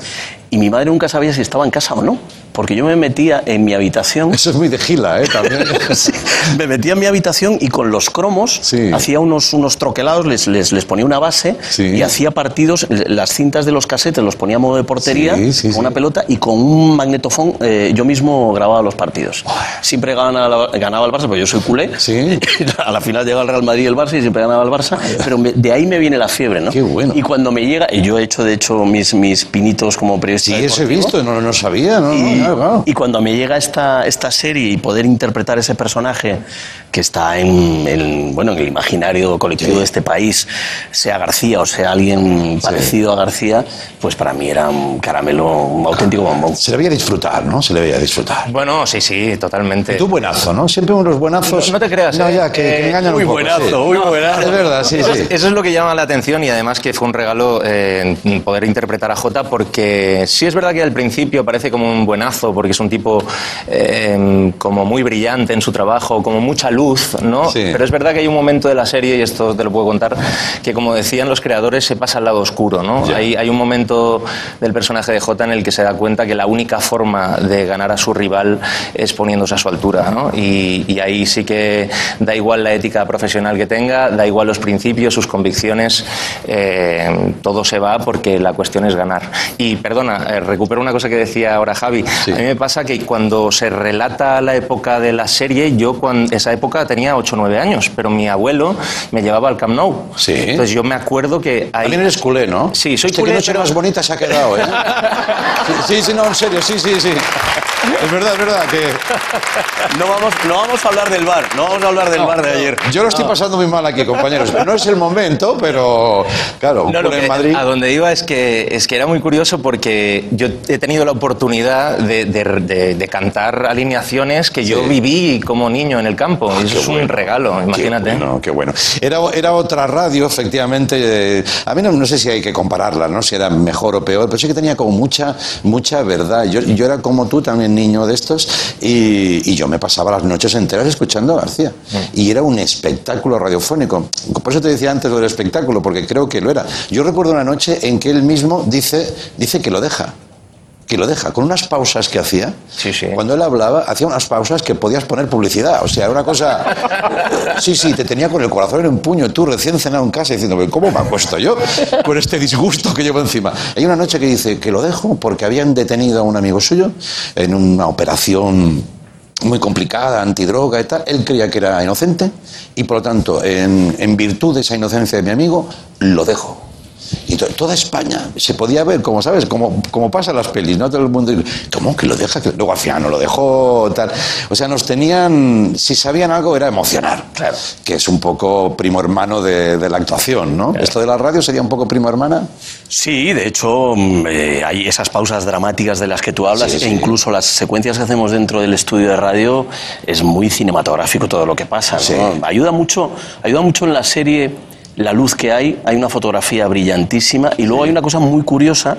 y mi madre nunca sabía si estaba en casa o no. Porque yo me metía en mi habitación. Eso es muy de gila, ¿eh? También. Sí, me metía en mi habitación y con los cromos hacía unos, unos troquelados, les, les, les ponía una base y hacía partidos, las cintas de los casetes los ponía a modo de portería, con una pelota y con un magnetofón eh, yo mismo grababa los partidos. Siempre ganaba, ganaba el Barça, porque yo soy culé. a la final llega el Real Madrid y el Barça y siempre ganaba el Barça, pero me- de ahí me viene la fiebre, ¿no? Y cuando me llega, y yo he hecho de hecho mis, mis pinitos como periodista. Sí, eso he visto, no, no sabía, ¿no? Y, no, claro, claro. y cuando me llega esta, esta serie y poder interpretar ese personaje que está en el, bueno, en el imaginario colectivo de este país, sea García o sea alguien parecido a García, pues para mí era un caramelo, un auténtico bombón. Se le veía disfrutar, ¿no? Se le veía disfrutar. Bueno, sí, sí, totalmente. Tú buenazo, ¿no? Siempre unos buenazos. No te creas. No, ¿eh? ya, que, que Eh, engañan muy un poco. buenazo, sí. muy No, buenazo. Es verdad, sí, Eso sí. es- Eso es lo que llama la atención y además que fue un regalo eh, poder interpretar a Jota porque sí es verdad que al principio parece como un buenazo porque es un tipo eh, como muy brillante en su trabajo, como mucha luz, ¿no? Pero es verdad que hay un momento de la serie, y esto te lo puedo contar, que como decían los creadores se pasa al lado oscuro, ¿no? Hay, hay un momento del personaje de Jota en el que se da cuenta que la única forma de ganar a su rival es poniéndose a su altura, ¿no? Y, y ahí sí que da igual la ética profesional que tenga, da igual los principios, sus convicciones, eh, todo se va porque la cuestión es ganar. Y perdona, eh, recupero una cosa que decía ahora Javi. A mí me pasa que cuando se relata la época de la serie, yo cuando esa época tenía 8 o 9 años, pero mi abuelo me llevaba al Camp Nou. Sí. Entonces yo me acuerdo que ahí... También eres culé, ¿no? Sí, soy Hostia, culé, qué noche pero- más bonita se ha quedado, ¿eh? Sí, sí, sí, no, en serio, sí, sí, sí. Es verdad, es verdad que... No vamos, no vamos a hablar del bar, no vamos a hablar del No, bar de ayer. Yo lo estoy pasando muy mal aquí, compañeros. No es el momento, pero claro, No, lo culé que- en Madrid. A donde iba es que, es que era muy curioso porque yo he tenido la oportunidad de, de- de- de cantar alineaciones que yo viví como niño en el campo. Eso es un regalo, imagínate. Qué bueno, qué bueno. Era, era otra radio, efectivamente. eh, a mí no, no sé si hay que compararla, ¿no? Si era mejor o peor, pero sí que tenía como mucha, mucha verdad. Yo, yo era como tú, también niño de estos, y, y yo me pasaba las noches enteras escuchando a García. Y era un espectáculo radiofónico. Por eso te decía antes lo del espectáculo, porque creo que lo era. Yo recuerdo una noche en que él mismo dice, dice que lo deja. Que lo deja, con unas pausas que hacía. Cuando él hablaba, hacía unas pausas que podías poner publicidad. O sea, era una cosa. Sí, sí, te tenía con el corazón en un puño, tú recién cenado en casa, diciendo, ¿cómo me acuesto yo con este disgusto que llevo encima? Hay una noche que dice que lo dejo porque habían detenido a un amigo suyo en una operación muy complicada, antidroga y tal. Él creía que era inocente y, por lo tanto, en, en virtud de esa inocencia de mi amigo, lo dejo. Y to- toda España se podía ver, como sabes, como, como pasa en las pelis, ¿no? Todo el mundo, ¿cómo que lo deja? Que Luego al final no lo dejó, tal. O sea, nos tenían, si sabían algo era emocionar, que es un poco primo hermano de, de la actuación, ¿no? Esto de la radio sería un poco primo hermana. Sí, de hecho, mm, eh, hay esas pausas dramáticas de las que tú hablas Sí, sí. e incluso las secuencias que hacemos dentro del estudio de radio es muy cinematográfico todo lo que pasa. ¿no? Ayuda, mucho, ayuda mucho en la serie la luz que hay, hay una fotografía brillantísima y luego hay una cosa muy curiosa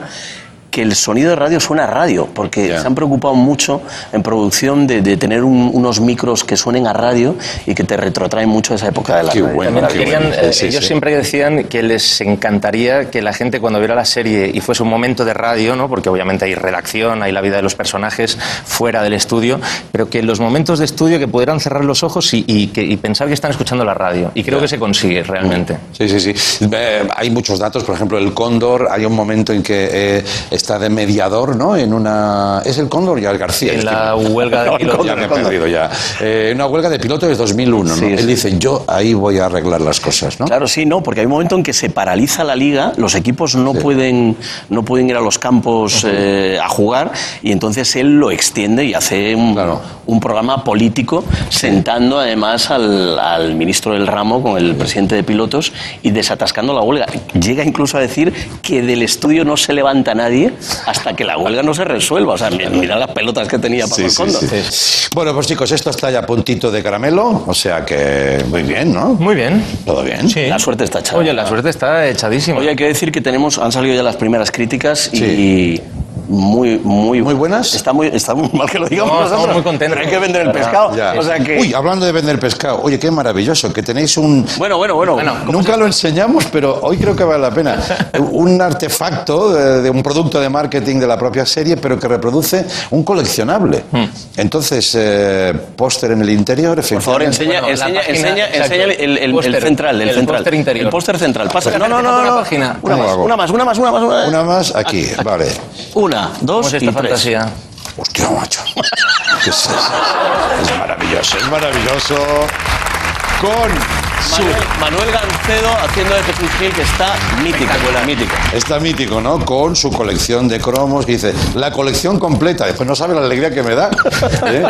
que el sonido de radio suena a radio, porque se han preocupado mucho en producción de, de tener un- unos micros que suenen a radio y que te retrotraen mucho a esa época de la radio. También querían, eh, ellos siempre decían que les encantaría que la gente cuando viera la serie y fuese un momento de radio, ¿no? porque obviamente hay redacción, hay la vida de los personajes fuera del estudio, pero que en los momentos de estudio que pudieran cerrar los ojos y, y que, y pensar que están escuchando la radio. Y creo que se consigue realmente. Sí, sí, sí. Eh, hay muchos datos, por ejemplo, el cóndor, hay un momento en que eh, está de mediador, ¿no? En una... ¿Es el cóndor ya el García? En que- la huelga de No, pilotos. Ya me he perdido ya. Eh, una huelga de pilotos de 2001, ¿no? Él sí. dice, yo ahí voy a arreglar las cosas, ¿no? Claro, sí, no, porque hay un momento en que se paraliza la liga, los equipos no, pueden, no pueden ir a los campos eh, a jugar y entonces él lo extiende y hace un, un programa político sentando además al, al ministro del ramo con el presidente de pilotos y desatascando la huelga. Llega incluso a decir que del estudio no se levanta nadie hasta que la huelga no se resuelva. O sea, mira, las pelotas que tenía Paco Sí, sí, sí. Bueno, pues chicos, esto está ya a puntito de caramelo, o sea que muy bien, ¿no? Muy bien. Todo bien. La suerte está echada. Oye, la suerte está echadísima. Oye, hay que decir que tenemos, han salido ya las primeras críticas y muy, muy, muy buenas. Está muy, está muy mal que lo digamos No, nosotros. estamos muy contentos. Pero hay que vender el pescado. Ya. O sea que. Uy, hablando de vender pescado, oye, qué maravilloso, que tenéis un... Bueno, bueno, bueno. Nunca lo enseñamos, pero hoy creo que vale la pena. Un artefacto de, de un producto de marketing de la propia serie, pero que reproduce un coleccionable. Hmm. Entonces, eh, póster en el interior, Por favor, efectivamente. enseña, Bueno, enseña, página, enseña, enseña el, el- central, el, el central. póster interior. El póster central. Pasa, no, no, la no, página, no. Una ¿Cómo más, una más, una más, una más, una más. Una más aquí, vale. Una, dos ¿Cómo es esta y tres. fantasía? Hostia, macho. ¿Qué es eso? Es maravilloso, es maravilloso. Con. Manuel, Manuel Gancedo haciendo de Jesús Gil, que está mítica, mítica. Está mítico, ¿no? Con su colección de cromos, que dice, la colección completa. Después no sabe la alegría que me da. ¿eh?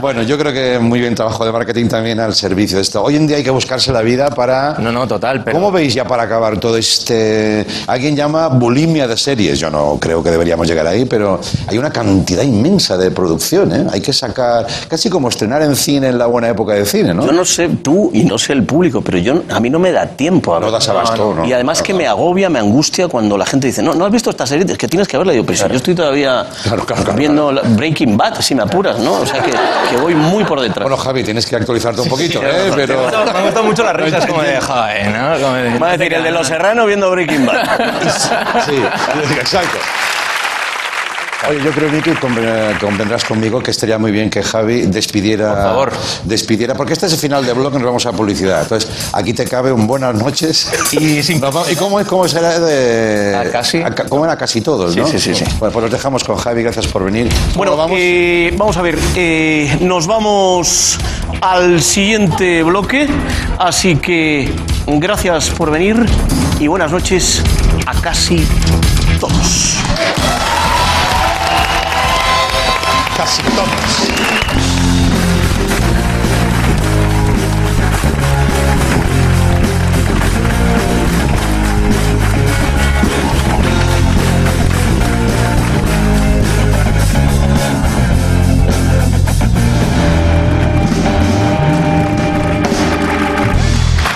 Bueno, yo creo que muy bien trabajo de marketing también al servicio de esto. Hoy en día hay que buscarse la vida para... No, no, total. Pero... ¿Cómo veis ya para acabar todo este... Alguien llama bulimia de series. Yo no creo que deberíamos llegar ahí, pero hay una cantidad inmensa de producción, ¿eh? Hay que sacar... Casi como estrenar en cine en la buena época de cine, ¿no? Yo no sé tú y no sé el público, pero yo a mí no me da tiempo. A No ver. das abasto, ¿no? Y además que me agobia, me angustia cuando la gente dice, no, no has visto esta serie, es que tienes que verla. Digo, pero si yo estoy todavía Claro, claro, claro, viendo Breaking Bad, si me apuras, ¿no? O sea que, que voy muy por detrás. Bueno, Javi, tienes que actualizarte un poquito, ¿eh? Pero... Me han gustado mucho las risas como de joder, ¿no? Como de- Va a decir, el de Los Serranos viendo Breaking Bad. Sí, exacto. Oye, yo creo, conven- convendrás conmigo que estaría muy bien que Javi despidiera. Por favor. Despidiera, porque este es el final de blog nos vamos a publicidad. Entonces, aquí te cabe un buenas noches. Y sin- Nos ¿Y cómo, es- cómo será de.? A casi. a ¿Cómo era casi todos, Sí, no? sí, sí, sí. Bueno, pues los dejamos con Javi, gracias por venir. Bueno, vamos. eh, vamos a ver, eh, nos vamos al siguiente bloque, así que gracias por venir y buenas noches a casi todos. Casi todos.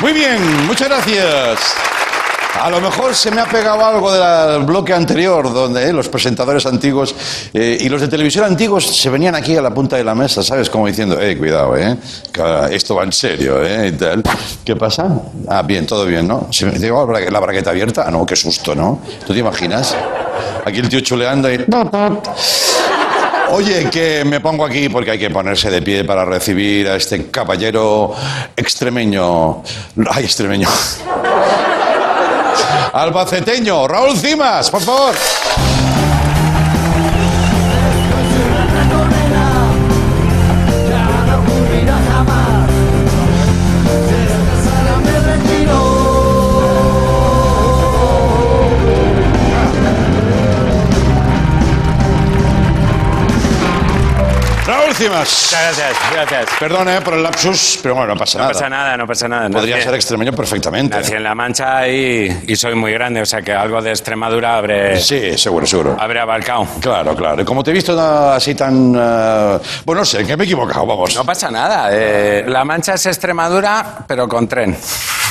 Muy bien, muchas gracias. A lo mejor se me ha pegado algo del bloque anterior, donde eh, los presentadores antiguos eh, y los de televisión antiguos se venían aquí a la punta de la mesa, ¿sabes? Como diciendo, eh, cuidado, ¿eh? esto va en serio, ¿eh? ¿Qué pasa? Ah, bien, todo bien, ¿no? Se me digo, la bra- la bragueta abierta. Ah, no, qué susto, ¿no? ¿Tú te imaginas? Aquí el tío chuleando y... Oye, que me pongo aquí porque hay que ponerse de pie para recibir a este caballero extremeño. Ay, extremeño. Albaceteño, Raúl Cimas, por favor. Cimas. Muchas gracias, gracias. Perdón eh, por el lapsus, pero bueno, no pasa No nada. pasa nada, no pasa nada. Podría Nací- ser extremeño perfectamente. Nací en La Mancha y, y soy muy grande, o sea que algo de Extremadura habré, Sí, seguro, seguro. habré abarcado. Claro, claro. Y como te he visto así tan... uh, bueno, no sé, que me he equivocado, vamos. No pasa nada. eh, la Mancha es Extremadura, pero con tren.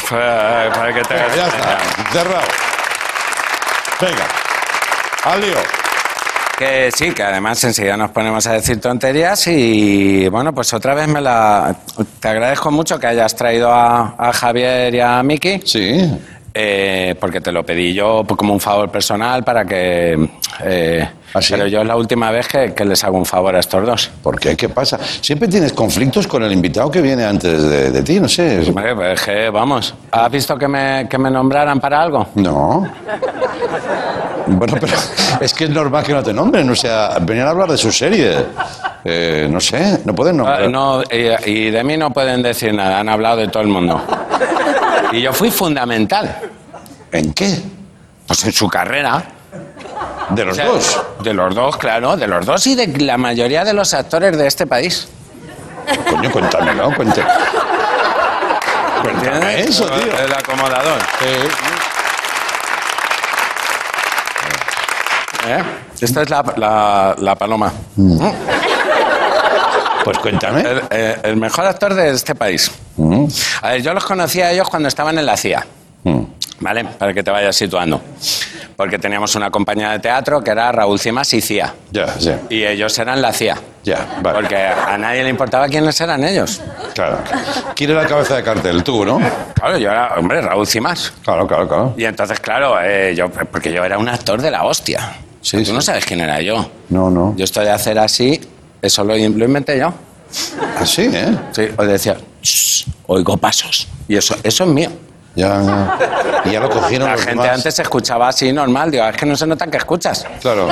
Para para que te Venga, ya está. Cerrado. Venga. Al lío. Que sí, que además enseguida nos ponemos a decir tonterías y bueno, pues otra vez me la... Te agradezco mucho que hayas traído a, a Javier y a Miki. Sí. Eh, porque te lo pedí yo como un favor personal para que... eh, ¿Ah, sí? Pero yo es la última vez que, que les hago un favor a estos dos. ¿Por qué? ¿Qué pasa? Siempre tienes conflictos con el invitado que viene antes de, de ti, no sé. es- Hombre, pues es que, vamos, ¿has visto que me, que me nombraran para algo? No. Bueno, pero es que es normal que no te nombren. O sea, venían a hablar de su serie. Eh, no sé, no pueden nombrar. Ah, No, y, y de mí no pueden decir nada, han hablado de todo el mundo. Y yo fui fundamental. ¿En qué? Pues en su carrera. ¿De los O sea, dos? De los dos, claro, de los dos y de la mayoría de los actores de este país. Coño, cuéntamelo, cuente. Cuéntame eso, tío. El acomodador. ¿Eh? Esta es la, la- la paloma. Pues cuéntame. El, eh, el mejor actor de este país. Mm, A ver, yo los conocía a ellos cuando estaban en la CIA. mm. ¿Vale? Para que te vayas situando. Porque teníamos una compañía de teatro que era Raúl Cimas y CIA. Ya, sí. Y ellos eran la CIA. Ya, vale. Porque a nadie le importaba quiénes eran ellos. Claro. ¿Quién era la cabeza de cartel? Tú, ¿no? Claro, yo era, hombre, Raúl Cimas. Claro, claro, claro. Y entonces, claro, eh, yo, porque yo era un actor de la hostia. Sí, Tú no sabes quién era yo. No, no. Yo esto de hacer así, eso lo, inventé yo. Así, ¿eh? Sí, o decía, "Shh, oigo pasos. Y eso, eso es mío. Ya, ya. Y ya lo cogieron La los gente demás. antes se escuchaba así normal. Digo, es que no se nota que escuchas. Claro,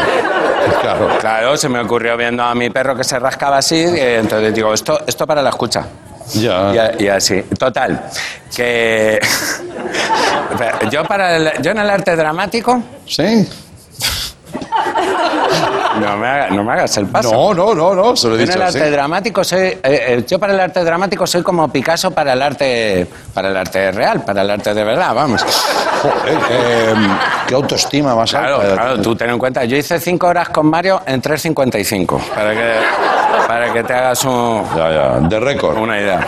claro. Claro, se me ocurrió viendo a mi perro que se rascaba así, entonces digo, esto, esto para la escucha. Ya. Y, a- y así. Total, que yo para el- yo en el arte dramático ¿Sí? No me, haga- no me hagas el paso. No, no, no, no, se lo he Yo en dicho el así. arte dramático soy eh, eh, yo para el arte dramático soy como Picasso para el arte para el arte real, para el arte de verdad, vamos. Joder, qué, qué autoestima más Claro, alta. claro, tú ten en cuenta, yo hice cinco horas con Mario en 3.55, para que, para que te hagas un- Ya, ya, de récord. una idea.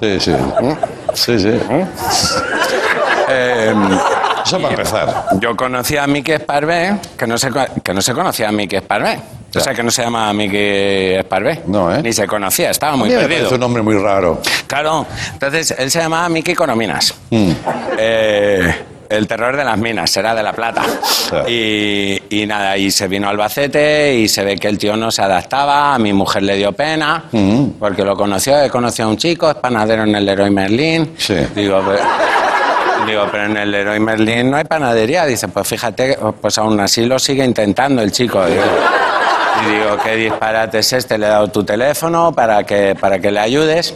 Sí, sí. Sí, sí. Eh, Eso para empezar. yo conocí a Miki Esparvé, que no se, que no se conocía a Miki Esparvé. O sea, que no se llama Miki Esparvé. No, ¿eh? Ni se conocía, estaba A muy mí me perdido. parece un nombre muy raro. Claro, entonces él se llamaba Miki Econominas. Mm. Eh, el terror de las minas, será de La Plata. Claro. Y, y nada, y se vino a Albacete y se ve que el tío no se adaptaba, a mi mujer le dio pena, Mm. porque lo conoció, he conocido a un chico, es panadero en el Leroy Merlin. Sí. Digo, pero, digo, pero en el Leroy Merlin no hay panadería. Dice, pues fíjate, pues aún así lo sigue intentando el chico. Digo, y digo, ¿qué disparate es este? Le he dado tu teléfono para que, para que le ayudes.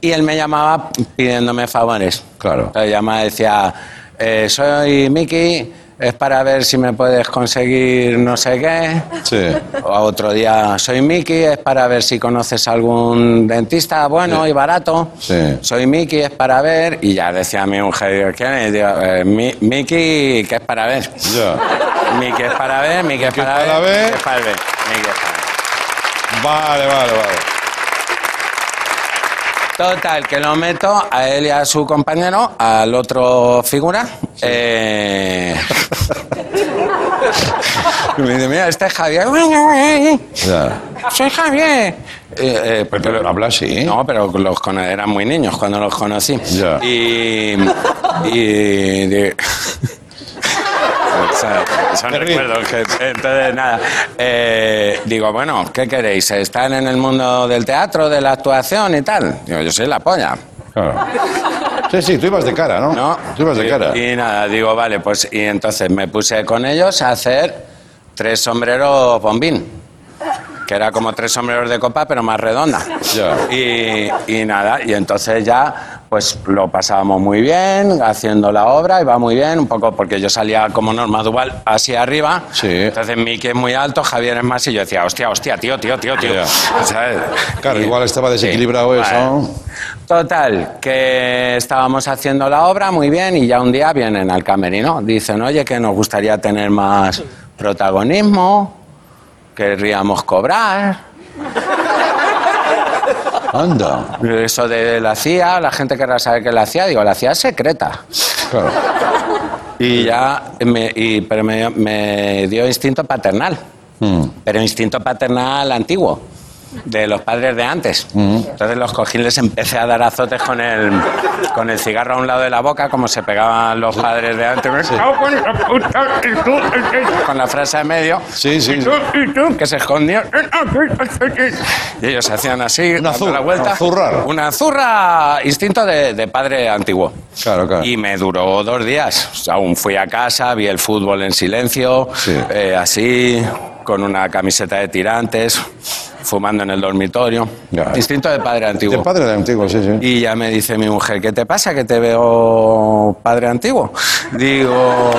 Y él me llamaba pidiéndome favores. Claro. Entonces llamaba y decía, eh, soy Miki, es para ver si me puedes conseguir no sé qué. Sí. O otro día, soy Miki, es para ver si conoces algún dentista bueno Sí. y barato. Sí. Soy Miki, es para ver. Y ya decía a mi mujer, digo, ¿quién es? Digo, eh, Mi- Miki, que es para ver. Ya. Miki es para ver. Miki es para ver. Miki es para ver. Vale, vale, vale. Total, que lo meto a él y a su compañero, al otro figura. Eh... y me dice, mira, este es Javier. Ya. Soy Javier. Eh, eh, Pero, pero habla así. No, pero los eran muy niños cuando los conocí. Ya. Y. y son recuerdos que- entonces nada Eh, digo bueno qué queréis están en el mundo del teatro de la actuación y tal digo yo soy la polla Claro. Sí, sí, tú ibas de cara, ¿no? ¿no? Tú ibas de Y- cara. Y, nada, digo, vale, pues y entonces me puse con ellos a hacer tres sombreros bombín, que era como tres sombreros de copa, pero más redonda. Y, y nada, y entonces ya pues lo pasábamos muy bien haciendo la obra, iba muy bien, un poco porque yo salía como norma dual así arriba. Sí. Entonces Miki es muy alto, Javier es más, y yo decía, hostia, hostia, tío, tío, tío, tío. ¿Sabes? Claro, Y- igual estaba desequilibrado Sí. eso. Total, que estábamos haciendo la obra muy bien y ya un día vienen al camerino. Dicen, oye, que nos gustaría tener más protagonismo, querríamos cobrar. Anda. Eso de la CIA, la gente querrá saber qué es la CIA. Digo, la CIA es secreta. Claro. Y ya, me, y- pero me, me dio instinto paternal. Mm. Pero instinto paternal antiguo, de los padres de antes. Entonces los cogí y les empecé a dar azotes con el, con el cigarro a un lado de la boca, como se pegaban los padres de antes. Me cago en la puta, y tú, y- y- Con la frase en medio. Sí, sí. Y tú, y tú, que se escondían. Y ellos hacían así, Una dando zurra, la vuelta. una zurra, instinto de, de padre antiguo. Claro, claro. Y me duró dos días. O sea, aún fui a casa, vi el fútbol en silencio, Sí. eh, así, con una camiseta de tirantes, fumando en el dormitorio. Ya. Instinto de padre antiguo. De padre antiguo, sí, sí. Y ya me dice mi mujer, ¿qué te pasa? Que te veo padre antiguo. Digo,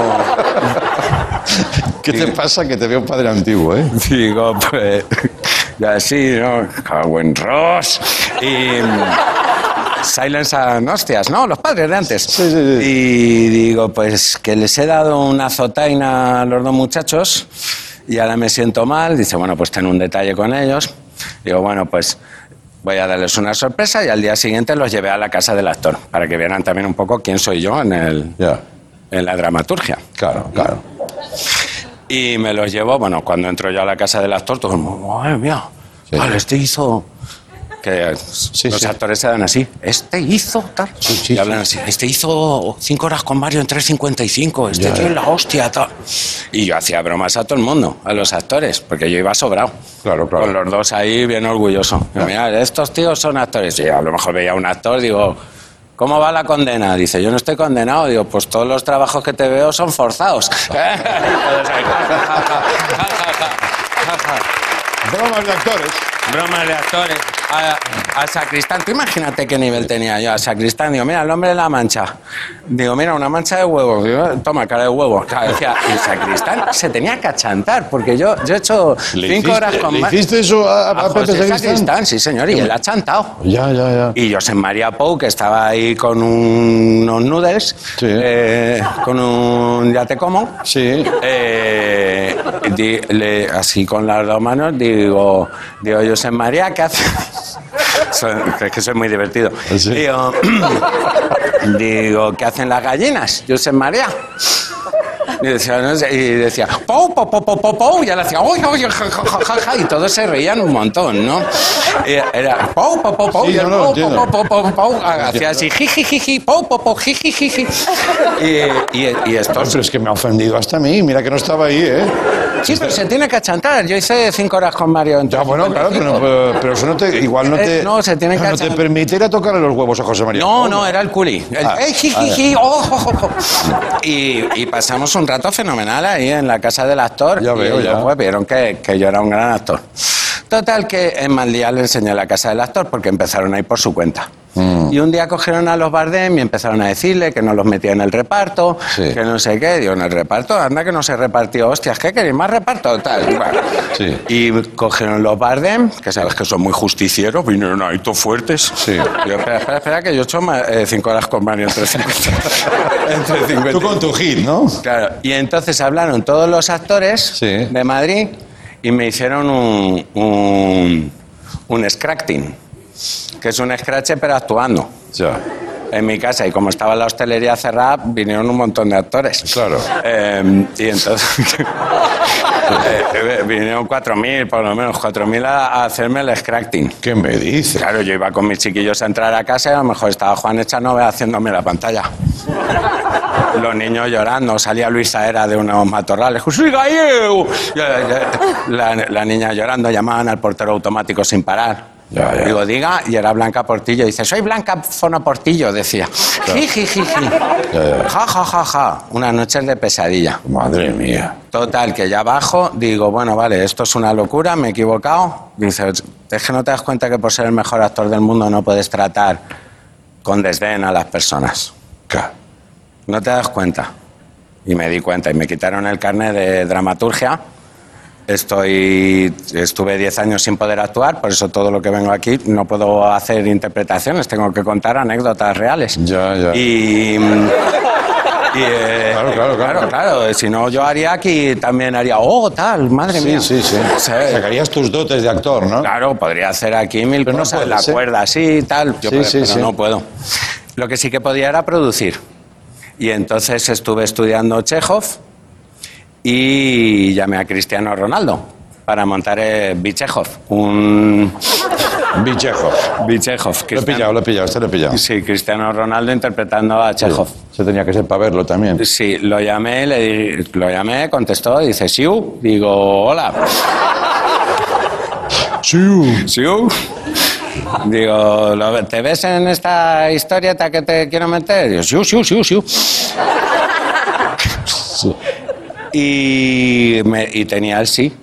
¿Qué te pasa que te veo padre antiguo, eh? digo, pues, y así, ¿no? Cago en Ross. Y Silence and hostias, ¿no? Los padres de antes. Sí, sí, sí. Y digo, pues que les he dado una zotaina a los dos muchachos y ahora me siento mal. Dice, bueno, pues ten un detalle con ellos. Digo, bueno, pues voy a darles una sorpresa y al día siguiente los llevé a la casa del actor para que vieran también un poco quién soy yo en, el, en la dramaturgia. Claro, claro. Y me los llevo, bueno, cuando entro yo a la casa del actor, todo el mundo, madre mía, Sí. vale, este hizo los actores se dan así. Este hizo tal. Y hablan así. Este hizo cinco horas con Mario en 3.55. Este tío es la hostia. Y yo hacía bromas a todo el mundo, a los actores, porque yo iba sobrado. Claro, claro. Con los dos ahí bien orgulloso. Mira, estos tíos son actores. Y a lo mejor veía a un actor, digo. ¿Cómo va la condena? Dice, yo no estoy condenado. Digo, pues todos los trabajos que te veo son forzados. Bromas de actores. Bromas de actores. A, a Sacristán, tú imagínate qué nivel tenía yo. A Sacristán, digo, mira, el hombre de la mancha. Digo, mira, una mancha de huevos. Digo, toma, cara de huevo. Claro, decía, y Sacristán se tenía que achantar, porque yo, yo he hecho ¿Le cinco hiciste- horas con ¿Le hiciste eso a, a, a a Pepe José Sacristán? Sacristán, sí, señor, y él ha chantado. Ya, ya, ya. Y José María Pou, que estaba ahí con unos Sí. eh, con un ya te como, Sí. eh, di- le- así con las dos manos, digo, digo José María, ¿qué hace? Es que soy muy divertido. Sí. Digo, digo, ¿qué hacen las gallinas, José María? Y decía, no sé, y decía, pou, pou, pou, pou, pou, pou, y él hacía, uy, uy, ja, ja, ja, y todos se reían un montón, ¿no? Y Era, pou, pou, pou, pou, Sí, y él, no, pou, pou, pou, pou, pou, hacía así, jiji, jiji, pou, pou, pou, jiji, jiji. Y, y, y esto, Pero es que me ha ofendido hasta a mí. Mira que no estaba ahí, ¿eh? Sí, pero se tiene que achantar. Yo hice cinco horas con Mario. Ya, bueno, claro, pero, no- pero, pero eso no te, igual no te, no, se tiene que no te echar- permite ir a tocarle los huevos a José María. No, no, era el culi. El, Ah, ¡Ey, ji, ji, ji! ¡Oh! Y, y pasamos un rato fenomenal ahí en la casa del actor. Ya y veo, ellos, ya. pues, vieron que, que yo era un gran actor. Total, que en mal día le enseñé la casa del actor porque empezaron a ir por su cuenta. Mm. Y un día cogieron a los Bardem y empezaron a decirle que no los metía en el reparto, Sí. que no sé qué. Digo, en el reparto, anda que no se repartió. Hostias, ¿qué queréis? ¿Más reparto? Tal. Bueno. Sí. Y cogieron los Bardem, que sabes que son muy justicieros, vinieron ahí todos fuertes. Sí. Digo, espera, espera, espera, que yo he hecho ma- eh, cinco horas con Mario entre 50. entre 50. Tú con tu hit, ¿no? Claro, y entonces hablaron todos los actores Sí. de Madrid y me hicieron un, un, un scratching, que es un scratch pero actuando. Ya. En mi casa, y como estaba la hostelería cerrada, vinieron un montón de actores. Claro. Eh, y entonces eh, vinieron 4.000, por lo menos 4.000 a, a hacerme el scratching. ¿Qué me dices? Claro, yo iba con mis chiquillos a entrar a casa y a lo mejor estaba Juan Echanove haciéndome la pantalla. Los niños llorando, salía Luisa Era de unos matorrales. ¡Soy gallego! Y, eh, La, la niña llorando, llamaban al portero automático sin parar. Ya, ya. Digo, diga, y era Blanca Portillo. Dice, soy Blanca Fono Portillo, decía. Ji, ji, ji, ji. Ya, ya. Ja, ja, ja, ja. Unas noches de pesadilla. Madre mía. Total, que ya bajo, digo, bueno, vale, esto es una locura, me he equivocado. Dice, es que no te das cuenta que por ser el mejor actor del mundo no puedes tratar con desdén a las personas. Claro. No te das cuenta. Y me di cuenta y me quitaron el carnet de dramaturgia. Estoy, estuve 10 años sin poder actuar, por eso todo lo que vengo aquí no puedo hacer interpretaciones, tengo que contar anécdotas reales. Ya, ya. Y, y, eh, Claro, claro, claro. claro, Si no, yo haría aquí también haría, oh, tal, madre Sí, mía. sí, sí. Sí. Sacarías tus dotes de actor, ¿no? Claro, podría hacer aquí mil Pero no cosas, puedes, la cuerda así y tal, yo Sí, pero sí. no puedo. Lo que sí que podía era producir. Y entonces estuve estudiando Chekhov y llamé a Cristiano Ronaldo para montar eh, Bichejov, un... Bichejov. Bichejov. Lo he pillado, lo he pillado, este lo he pillado. Sí, Cristiano Ronaldo interpretando a Chekhov. Se tenía que ser para verlo también. Sí, lo llamé, le di- lo llamé, contestó, dice, Siu. Digo, hola. Siu. Siu. Digo, "¿Lo- ¿te ves en esta historieta que te quiero meter? Digo, Siu, Siu, Siu, Siu. Y, me- y tenía el sí.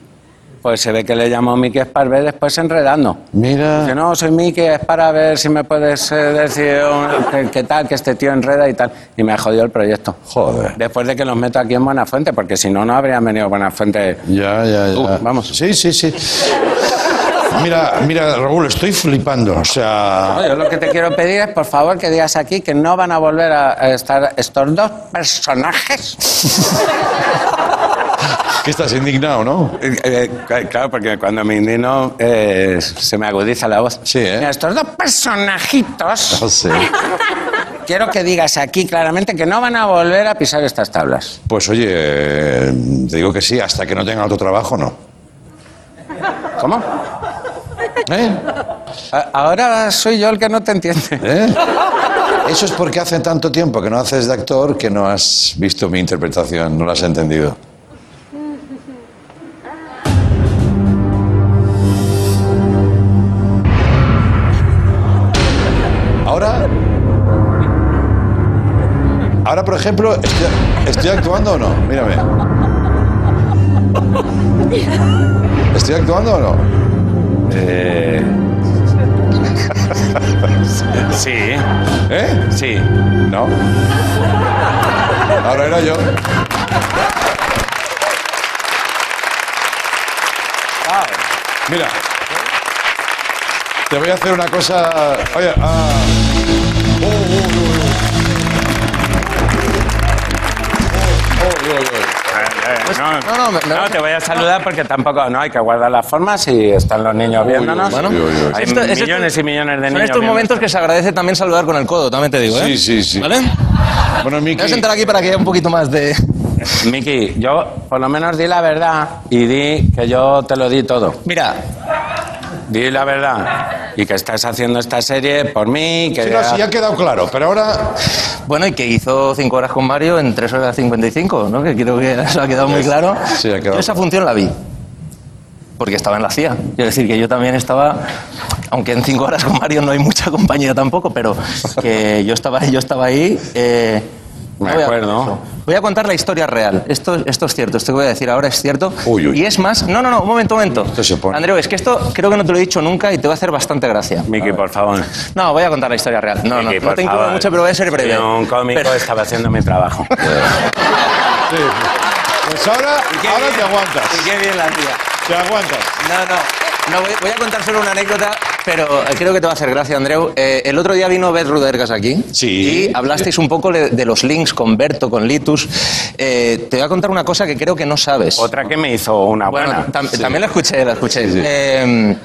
Pues se ve que le llamó Miki Esparvé después enredando. Mira. Dice, no, soy Miki, es para ver si me puedes eh, decir qué, qué tal, que este tío enreda y tal. Y me ha jodido el proyecto. Joder. Después de que los meto aquí en Buenafuente, porque si no, no habrían venido a Buenafuente. Ya, ya, ya. Uh, vamos. Sí, sí, sí. Mira, mira, Raúl, estoy flipando. O sea. No, yo lo que te quiero pedir es, por favor, que digas aquí que no van a volver a estar estos dos personajes. Que estás indignado, ¿no? Eh, eh, claro, porque cuando me indigno eh, se me agudiza la voz. Sí, ¿eh? Mira, estos dos personajitos, No sé. quiero que digas aquí claramente que no van a volver a pisar estas tablas. Pues oye, te digo que sí, hasta que no tengan otro trabajo, no. ¿Cómo? ¿Eh? Ahora soy yo el que no te entiende. ¿Eh? Eso es porque hace tanto tiempo que no haces de actor que no has visto mi interpretación, no la has entendido. Ahora. Ahora, por ejemplo, estoy, estoy actuando o no? Mírame. ¿Estoy actuando o no? Eh, sí, ¿Eh? sí. No. Ahora era yo. Mira. Te voy a hacer una cosa. Oye, ah. Oh. No, no, no, me- me- no, te voy a saludar porque tampoco, no, hay que guardar las formas y están los niños viéndonos. uy, uy, uy, uy. Hay Esto- es millones esto- y millones de Son niños. estos momentos que se agradece también saludar con el codo, también te digo, ¿eh? Sí, sí, sí. ¿Vale? Bueno, Me voy a Miki. sentar aquí para que haya un poquito más de... Miki, yo por lo menos di la verdad y di que yo te lo di todo. Mira, Di la verdad. Y que estás haciendo esta serie por mí. Que Sí, no, sí, ya ha quedado claro, pero ahora. bueno, y que hizo 5 horas con Mario en 3 horas 55, ¿no? Que creo que eso ha quedado muy claro. Sí, ha quedado Yo esa función la vi. Porque estaba en la CIA. Quiero decir que yo también estaba, aunque en 5 horas con Mario no hay mucha compañía tampoco, pero que yo estaba, yo estaba ahí. eh, Me voy a- acuerdo. Voy a contar la historia real. Esto, esto es cierto, esto que voy a decir ahora es cierto. Uy, uy. Y es más, no, no, no, un momento, un momento. Esto se pone- Andreu, es que esto creo que no te lo he dicho nunca y te va a hacer bastante gracia. Miki, por favor. No, voy a contar la historia real. No, no, Miki, no por te incluyo favor. mucho, pero voy a ser breve. Soy un cómico Pero- estaba haciendo mi trabajo. Sí. Pues ahora, ahora te aguantas. Y qué bien la tía. Te aguantas. No, no. No, voy, voy a contar solo una anécdota, pero eh, creo que te va a hacer gracia, Andreu. Eh, el otro día vino Beth Rudergas aquí. Sí. Y hablasteis un poco de, los links con Berto, con Litus. Eh, te voy a contar una cosa que creo que no sabes. Otra que me hizo una Bueno, buena. tam- también la escuché, la escuché. Eh,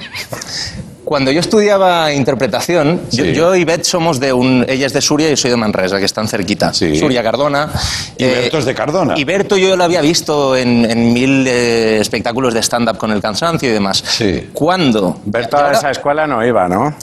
cuando yo estudiaba interpretación, yo, Sí. yo y Beth somos de un... Ella es de Suria y yo soy de Manresa, que están cerquita. Sí. Suria, Cardona. Y Berto es de Cardona. Y Berto yo lo había visto en, en mil eh, espectáculos de stand-up con el cansancio y demás. Sí. ¿Cuándo? Berto a esa escuela no iba, ¿no?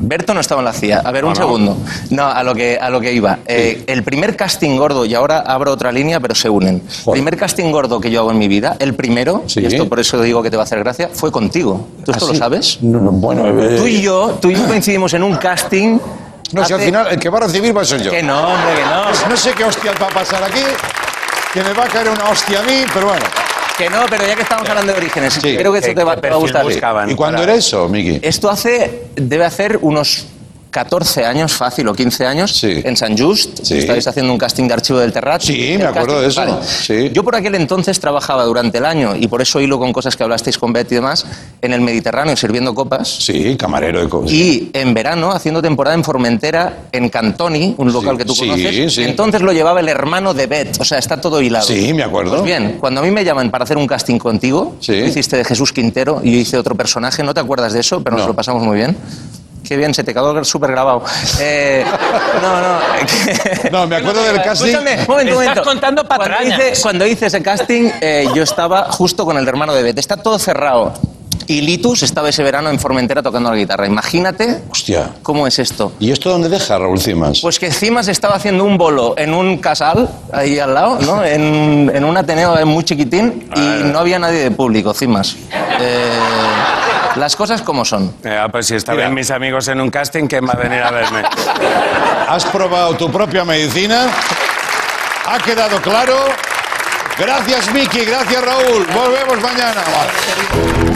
Berto no estaba en la CIA. A ver, un ¿O no? segundo. No, a lo que, a lo que iba. Eh, el primer casting gordo, y ahora abro otra línea, pero se unen. Joder. Primer casting gordo que yo hago en mi vida, el primero, Sí. y esto por eso digo que te va a hacer gracia, fue contigo. ¿Tú esto ¿Ah, lo sí? sabes? No, no, bueno, Tú y yo, tú y yo coincidimos en un casting. No, si al final el que va a recibir va a ser yo. Que no, hombre, que no. No sé qué hostias va a pasar aquí, que me va a caer una hostia a mí, pero bueno. Que no, pero ya que estamos hablando de orígenes, Sí. creo que eso ¿Qué- te va, te va a gustar. buscaban? ¿Y cuándo para- era eso, Miki? Esto hace, debe hacer unos 14 años, fácil, o 15 años, Sí. en San Just. Sí. Estáis haciendo un casting de archivo del Terrat. Sí, me acuerdo de eso. Sí. Yo por aquel entonces trabajaba durante el año, y por eso hilo con cosas que hablasteis con Betty y demás, en el Mediterráneo sirviendo copas. Sí, camarero de cosas. Y en verano, haciendo temporada en Formentera, en Cantoni, un local que tú sí, conoces. sí. Entonces lo llevaba el hermano de Bet. O sea, está todo hilado. Sí, me acuerdo. Pues bien, cuando a mí me llaman para hacer un casting contigo, tú hiciste de Jesús Quintero y yo hice otro personaje, ¿no te acuerdas de eso? Pero nos No. lo pasamos muy bien. Qué bien, se te quedó súper grabado. Eh, no, no. No, me acuerdo del casting. Escúchame, un momento, un Estás momento. contando Cuando patrañas. hice, cuando hice ese casting, eh, yo estaba justo con el hermano de Beth. Está todo cerrado. Y Litus estaba ese verano en Formentera tocando la guitarra. Imagínate Hostia. cómo es esto. ¿Y esto dónde deja Raúl Cimas? Pues que Cimas estaba haciendo un bolo en un casal, ahí al lado, ¿no? En, en un Ateneo muy chiquitín y no había nadie de público, Cimas. Eh, las cosas como son. Eh, pues si estaban mis amigos en un casting, ¿quién va a venir a verme? ¿Has probado tu propia medicina? ¿Ha quedado claro? Gracias, Miki. Gracias, Raúl. Volvemos mañana. USSR